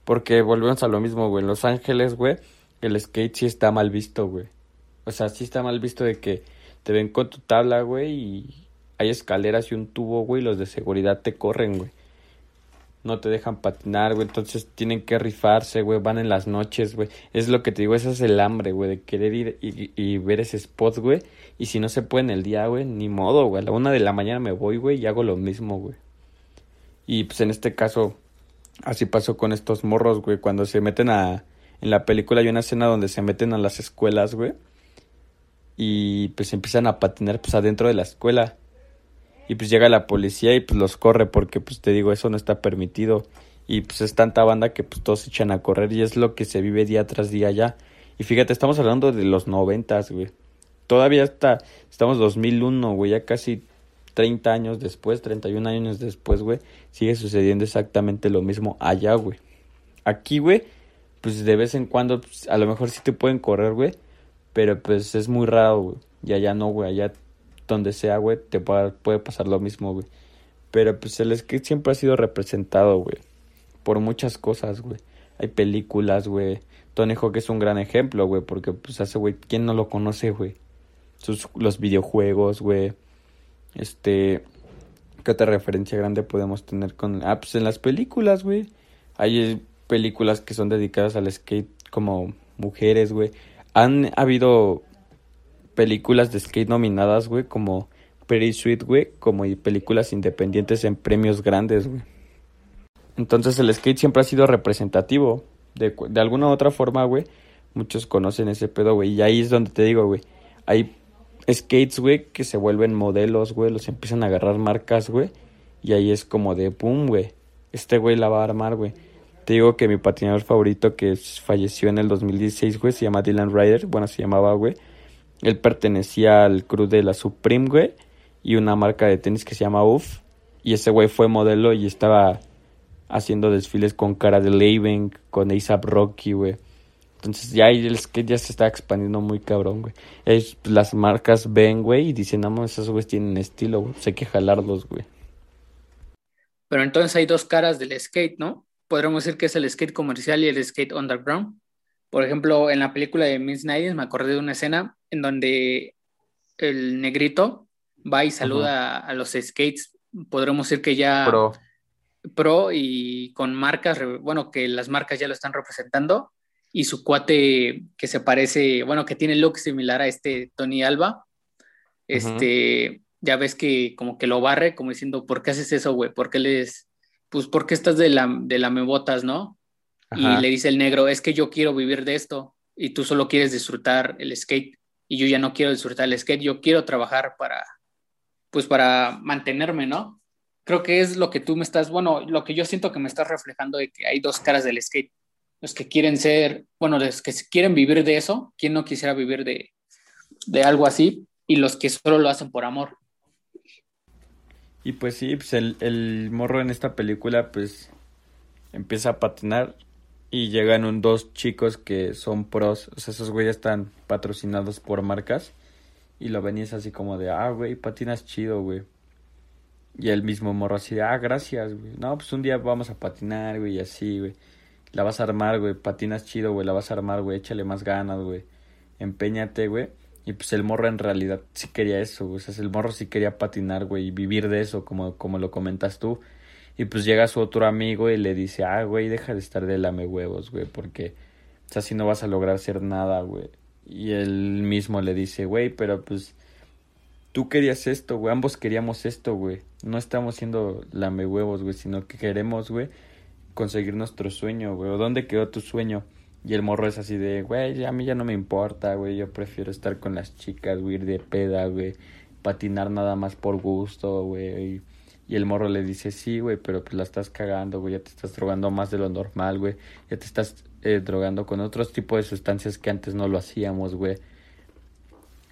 Porque volvemos a lo mismo, güey. En Los Ángeles, güey, el skate sí está mal visto, güey. O sea, sí está mal visto de que te ven con tu tabla, güey, y hay escaleras y un tubo, güey, y los de seguridad te corren, güey. No te dejan patinar, güey, entonces tienen que rifarse, güey, van en las noches, güey. Es lo que te digo, ese es el hambre, güey, de querer ir y, y, ver ese spot, güey. Y si no se puede en el día, güey, ni modo, güey. A la una de la mañana me voy, güey, y hago lo mismo, güey. Y pues en este caso, así pasó con estos morros, güey, cuando se meten a... En la película hay una escena donde se meten a las escuelas, güey. Y pues empiezan a patinar pues adentro de la escuela. Y pues llega la policía y pues los corre porque pues te digo, eso no está permitido. Y pues es tanta banda que pues todos se echan a correr y es lo que se vive día tras día ya. Y fíjate, estamos hablando de los noventas, güey. Todavía está, estamos 2001, güey, ya casi 30 años después, 31 años después, güey, sigue sucediendo exactamente lo mismo allá, güey. Aquí, güey, pues de vez en cuando, pues, a lo mejor sí te pueden correr, güey, pero pues es muy raro, güey. Y allá no, güey, allá donde sea, güey, te puede, puede pasar lo mismo, güey. Pero pues el skate siempre ha sido representado, güey, por muchas cosas, güey. Hay películas, güey. Tony Hawk es un gran ejemplo, güey, porque pues hace, güey, ¿quién no lo conoce, güey? Sus, los videojuegos, güey este, ¿qué otra referencia grande podemos tener con... Ah, pues en las películas, güey. Hay películas que son dedicadas al skate como mujeres, güey. Han habido películas de skate nominadas, güey, como Pretty Sweet, güey, como películas independientes en premios grandes, güey. Entonces el skate siempre ha sido representativo. De, de alguna u otra forma, güey, muchos conocen ese pedo, güey. Y ahí es donde te digo, güey, hay skates, güey, que se vuelven modelos, güey, los empiezan a agarrar marcas, güey. Y ahí es como de, pum, güey, este güey la va a armar, güey. Te digo que mi patinador favorito que falleció en el 2016, güey, se llama Dylan Ryder, bueno, se llamaba, güey. Él pertenecía al crew de la Supreme, güey, y una marca de tenis que se llama UF. Y ese güey fue modelo y estaba haciendo desfiles con cara de Laven, con ASAP Rocky, güey. Entonces ya el skate ya se está expandiendo muy cabrón, güey. Las marcas ven, güey, y dicen, no, esos güeyes tienen estilo, güey. Pues hay que jalarlos, güey. Pero entonces hay dos caras del skate, ¿no? Podríamos decir que es el skate comercial y el skate underground. Por ejemplo, en la película de Miss Nights me acordé de una escena en donde el negrito va y saluda a los skates. Podríamos decir que ya pro. pro y con marcas, bueno, que las marcas ya lo están representando y su cuate que se parece, bueno, que tiene look similar a este Tony Alba, este, ya ves que como que lo barre, como diciendo, ¿por qué haces eso, güey? ¿Por qué les, pues, ¿por qué estás de la, de la mebotas, no? Y le dice el negro, es que yo quiero vivir de esto y tú solo quieres disfrutar el skate y yo ya no quiero disfrutar el skate, yo quiero trabajar para, pues, para mantenerme, ¿no? Creo que es lo que tú me estás, bueno, lo que yo siento que me estás reflejando de que hay dos caras del skate los que quieren ser, bueno, los que quieren vivir de eso, ¿quién no quisiera vivir de, de algo así? Y los que solo lo hacen por amor. Y pues sí, pues el, el morro en esta película pues empieza a patinar y llegan un, dos chicos que son pros, o sea, esos güeyes están patrocinados por marcas y lo ven así como de, ah, güey, patinas chido, güey. Y el mismo morro así de, ah, gracias, güey. No, pues un día vamos a patinar, güey, y así, güey. La vas a armar, güey. Patinas chido, güey. La vas a armar, güey. Échale más ganas, güey. Empeñate, güey. Y pues el morro en realidad sí quería eso. O sea, el morro sí quería patinar, güey. Y vivir de eso, como, como lo comentas tú. Y pues llega su otro amigo y le dice, ah, güey, deja de estar de lame huevos, güey. Porque, o sea, así no vas a lograr hacer nada, güey. Y él mismo le dice, güey, pero pues tú querías esto, güey. Ambos queríamos esto, güey. No estamos siendo lame huevos, güey, sino que queremos, güey, conseguir nuestro sueño, güey. ¿Dónde quedó tu sueño? Y el morro es así de, güey, a mí ya no me importa, güey. Yo prefiero estar con las chicas, güey, ir de peda, güey. Patinar nada más por gusto, güey. Y el morro le dice, sí, güey, pero pues la estás cagando, güey. Ya te estás drogando más de lo normal, güey. Ya te estás eh, drogando con otros tipos de sustancias que antes no lo hacíamos, güey.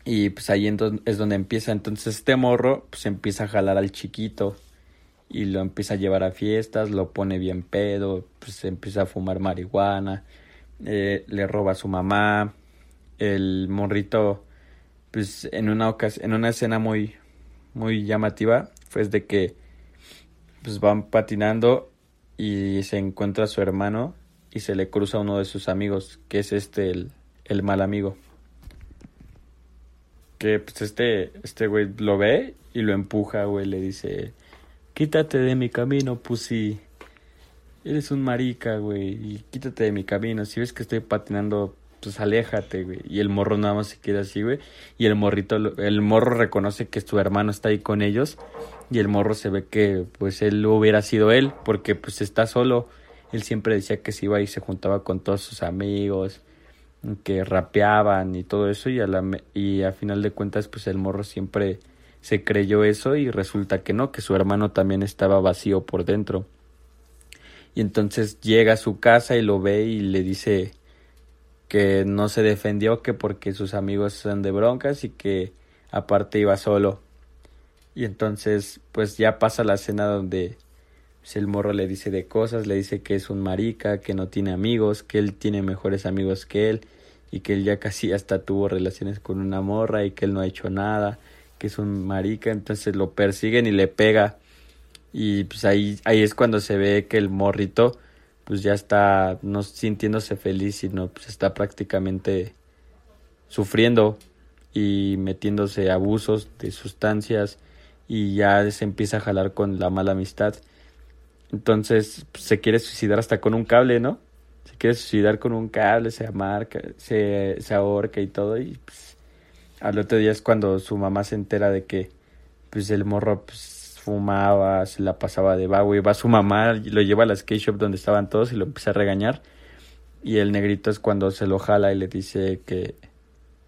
Y pues ahí es donde empieza. Entonces este morro, pues empieza a jalar al chiquito y lo empieza a llevar a fiestas, lo pone bien pedo, pues empieza a fumar marihuana, eh, le roba a su mamá, el morrito, pues en una ocasión, en una escena muy, muy llamativa, fue de que pues van patinando y se encuentra a su hermano y se le cruza uno de sus amigos, que es este, el, el mal amigo. Que pues este, este güey lo ve y lo empuja, güey, le dice, Quítate de mi camino, pussy. Eres un marica, güey. Y quítate de mi camino. Si ves que estoy patinando, pues aléjate, güey. Y el morro nada más se queda así, güey. Y el morrito, el morro reconoce que su hermano está ahí con ellos. Y el morro se ve que, pues, él hubiera sido él. Porque, pues, está solo. Él siempre decía que se iba y se juntaba con todos sus amigos. Que rapeaban y todo eso. Y a, la, y a final de cuentas, pues, el morro siempre se creyó eso y resulta que no, que su hermano también estaba vacío por dentro. Y entonces llega a su casa y lo ve y le dice que no se defendió, que porque sus amigos son de broncas y que aparte iba solo. Y entonces pues ya pasa la escena donde pues, el morro le dice de cosas, le dice que es un marica, que no tiene amigos, que él tiene mejores amigos que él y que él ya casi hasta tuvo relaciones con una morra y que él no ha hecho nada que es un marica, entonces lo persiguen y le pega. Y pues ahí, ahí es cuando se ve que el morrito pues ya está no sintiéndose feliz, sino pues está prácticamente sufriendo y metiéndose abusos de sustancias y ya se empieza a jalar con la mala amistad. Entonces pues, se quiere suicidar hasta con un cable, ¿no? Se quiere suicidar con un cable, se amarca, se, se ahorca y todo y pues al otro día es cuando su mamá se entera de que pues el morro pues, fumaba, se la pasaba de vago y va su mamá, lo lleva a la skate shop donde estaban todos y lo empieza a regañar. Y el negrito es cuando se lo jala y le dice que,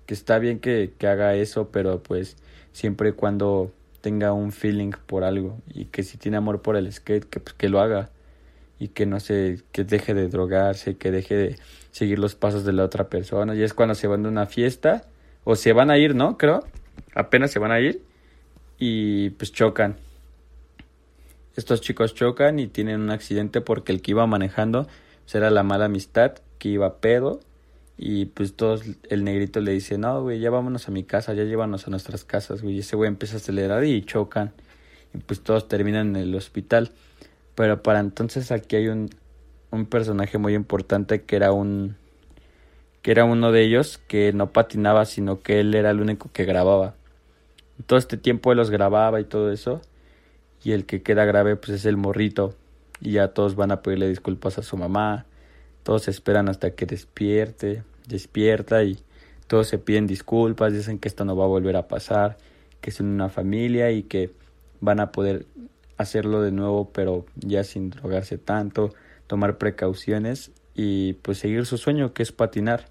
que está bien que, que haga eso, pero pues siempre y cuando tenga un feeling por algo y que si tiene amor por el skate, que, pues, que lo haga y que no se, que deje de drogarse, que deje de seguir los pasos de la otra persona. Y es cuando se van de una fiesta o se van a ir, ¿no? Creo. Apenas se van a ir y pues chocan. Estos chicos chocan y tienen un accidente porque el que iba manejando pues, la mala amistad que iba pedo Y pues todos, el negrito le dice, no, güey, ya vámonos a mi casa, ya llévanos a nuestras casas, güey. Y ese güey empieza a acelerar y chocan. Y pues todos terminan en el hospital. Pero para entonces aquí hay un, un personaje muy importante que era un que era uno de ellos que no patinaba, sino que él era el único que grababa. Todo este tiempo él los grababa y todo eso. Y el que queda grave pues es el morrito. Y ya todos van a pedirle disculpas a su mamá. Todos esperan hasta que despierte, despierta y todos se piden disculpas, dicen que esto no va a volver a pasar, que son una familia y que van a poder hacerlo de nuevo, pero ya sin drogarse tanto, tomar precauciones y pues seguir su sueño que es patinar.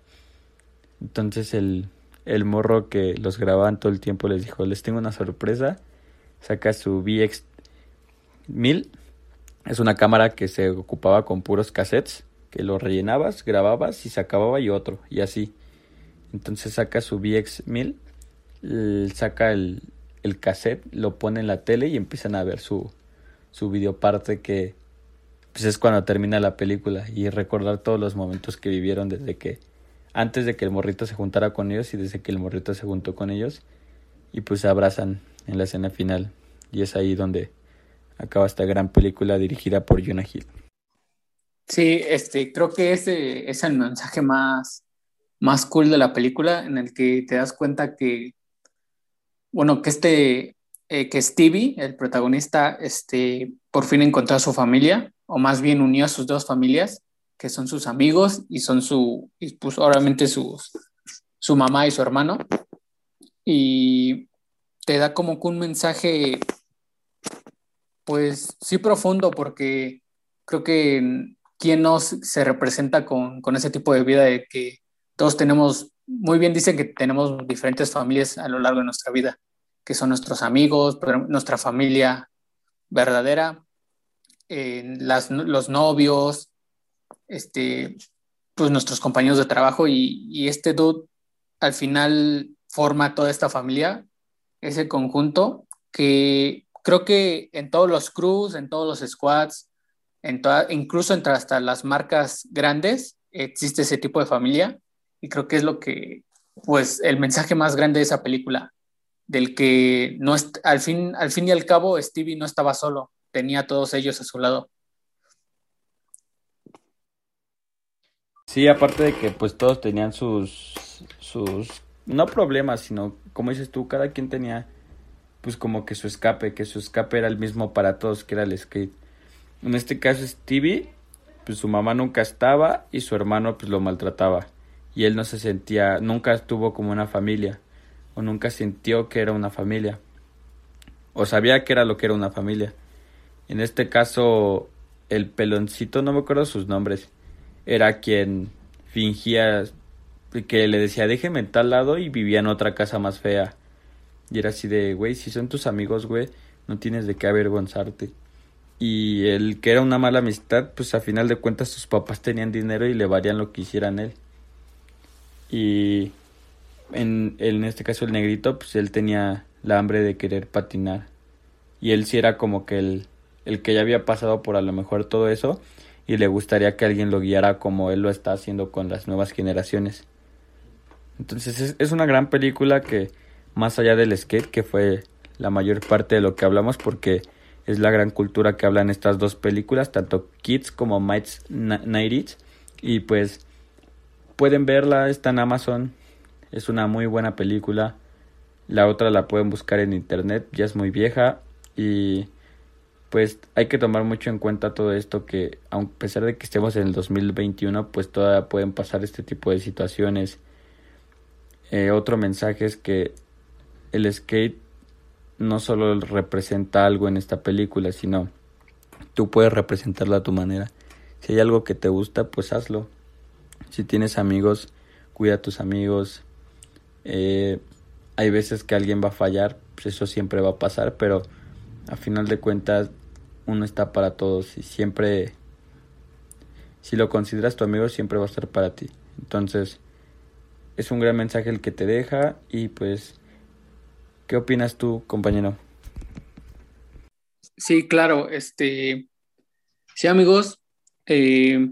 Entonces el, el morro que los grababan todo el tiempo les dijo, les tengo una sorpresa, saca su VX 1000, es una cámara que se ocupaba con puros cassettes, que lo rellenabas, grababas y se acababa y otro, y así. Entonces saca su VX 1000, saca el, el cassette, lo pone en la tele y empiezan a ver su, su videoparte que pues es cuando termina la película y recordar todos los momentos que vivieron desde que antes de que el morrito se juntara con ellos y desde que el morrito se juntó con ellos y pues se abrazan en la escena final y es ahí donde acaba esta gran película dirigida por Jonah Hill. Sí, este, creo que ese es el mensaje más, más cool de la película en el que te das cuenta que, bueno, que este, eh, que Stevie, el protagonista, este, por fin encontró a su familia, o más bien unió a sus dos familias, que son sus amigos y son su, y pues obviamente sus, su mamá y su hermano. Y te da como un mensaje, pues sí profundo, porque creo que quien no se representa con, con ese tipo de vida de que todos tenemos, muy bien dicen que tenemos diferentes familias a lo largo de nuestra vida, que son nuestros amigos, nuestra familia verdadera, eh, los novios, este, pues nuestros compañeros de trabajo y, este dude al final forma toda esta familia, ese conjunto que creo que en todos los crews, en todos los squads, incluso entre hasta las marcas grandes, existe ese tipo de familia y creo que es lo que, pues, el mensaje más grande de esa película, del que no al, fin, al fin y al cabo Stevie no estaba solo, tenía a todos ellos a su lado. Sí, aparte de que pues todos tenían sus, sus, no problemas, sino como dices tú, cada quien tenía pues como que su escape, que su escape era el mismo para todos, que era el skate. En este caso Stevie, pues su mamá nunca estaba y su hermano pues lo maltrataba. Y él no se sentía, nunca estuvo como una familia, o nunca sintió que era una familia, o sabía que era lo que era una familia. En este caso, el peloncito, no me acuerdo sus nombres, era quien fingía que le decía déjeme en tal lado y vivía en otra casa más fea. Y era así de, güey, si son tus amigos, güey, no tienes de qué avergonzarte. Y el que era una mala amistad, pues a final de cuentas sus papás tenían dinero y le varían lo que hicieran él. Y en, en este caso el negrito, pues él tenía la hambre de querer patinar. Y él sí era como que el, el que ya había pasado por a lo mejor todo eso y le gustaría que alguien lo guiara como él lo está haciendo con las nuevas generaciones. Entonces es, una gran película que más allá del skate, que fue la mayor parte de lo que hablamos porque es la gran cultura que hablan estas dos películas, tanto Kids como Mights Night y pues pueden verla, está en Amazon, es una muy buena película. La otra la pueden buscar en internet, ya es muy vieja. Y pues hay que tomar mucho en cuenta todo esto que a pesar de que estemos en el 2021 pues todavía pueden pasar este tipo de situaciones. Eh, otro mensaje es que el skate no solo representa algo en esta película sino tú puedes representarlo a tu manera. Si hay algo que te gusta pues hazlo. Si tienes amigos cuida a tus amigos. Eh, hay veces que alguien va a fallar pues eso siempre va a pasar pero a final de cuentas uno está para todos y siempre, si lo consideras tu amigo, siempre va a estar para ti. Entonces, es un gran mensaje el que te deja y pues, ¿qué opinas tú, compañero? Sí, claro, este, sí amigos, eh,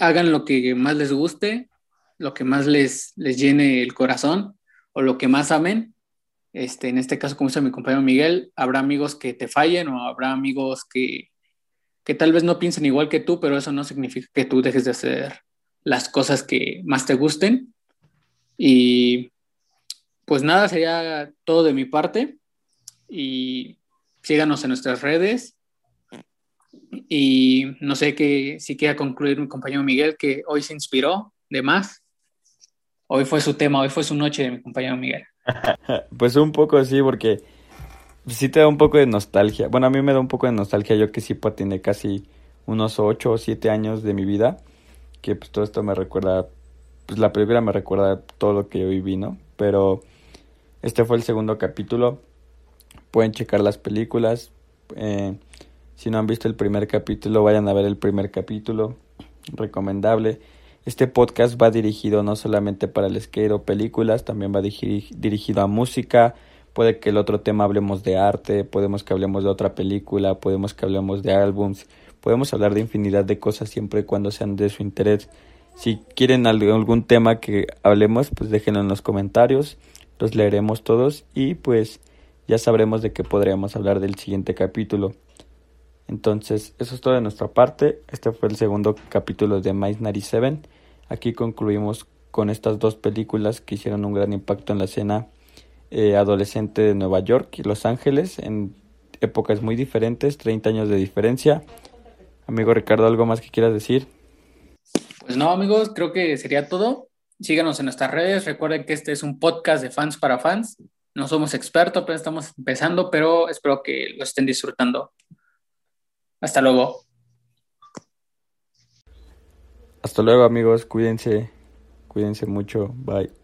hagan lo que más les guste, lo que más les, les llene el corazón o lo que más amen. Este, en este caso, como dice mi compañero Miguel, habrá amigos que te fallen o habrá amigos que, que tal vez no piensen igual que tú, pero eso no significa que tú dejes de hacer las cosas que más te gusten. Y pues nada, sería todo de mi parte. Y síganos en nuestras redes. Y no sé qué si quiera concluir mi compañero Miguel, que hoy se inspiró de más. Hoy fue su tema, hoy fue su noche de mi compañero Miguel. <laughs> pues un poco así, porque sí te da un poco de nostalgia. Bueno, a mí me da un poco de nostalgia, yo que sí tiene casi unos 8 o 7 años de mi vida, que pues todo esto me recuerda, pues la película me recuerda todo lo que yo viví, ¿no? Pero este fue el segundo capítulo. Pueden checar las películas. Eh, si no han visto el primer capítulo, vayan a ver el primer capítulo. Recomendable. Este podcast va dirigido no solamente para el skate o películas, también va dirigido a música. Puede que el otro tema hablemos de arte, podemos que hablemos de otra película, podemos que hablemos de álbums, podemos hablar de infinidad de cosas siempre y cuando sean de su interés. Si quieren algún tema que hablemos, pues déjenlo en los comentarios, los leeremos todos y pues ya sabremos de qué podríamos hablar del siguiente capítulo. Entonces, eso es todo de nuestra parte. Este fue el segundo capítulo de Mice 97. Aquí concluimos con estas dos películas que hicieron un gran impacto en la escena eh, adolescente de Nueva York y Los Ángeles en épocas muy diferentes, 30 años de diferencia. Amigo Ricardo, ¿algo más que quieras decir? Pues no, amigos, creo que sería todo. Síganos en nuestras redes. Recuerden que este es un podcast de fans para fans. No somos expertos, pero estamos empezando, pero espero que lo estén disfrutando. Hasta luego. Hasta luego amigos, cuídense, cuídense mucho, bye.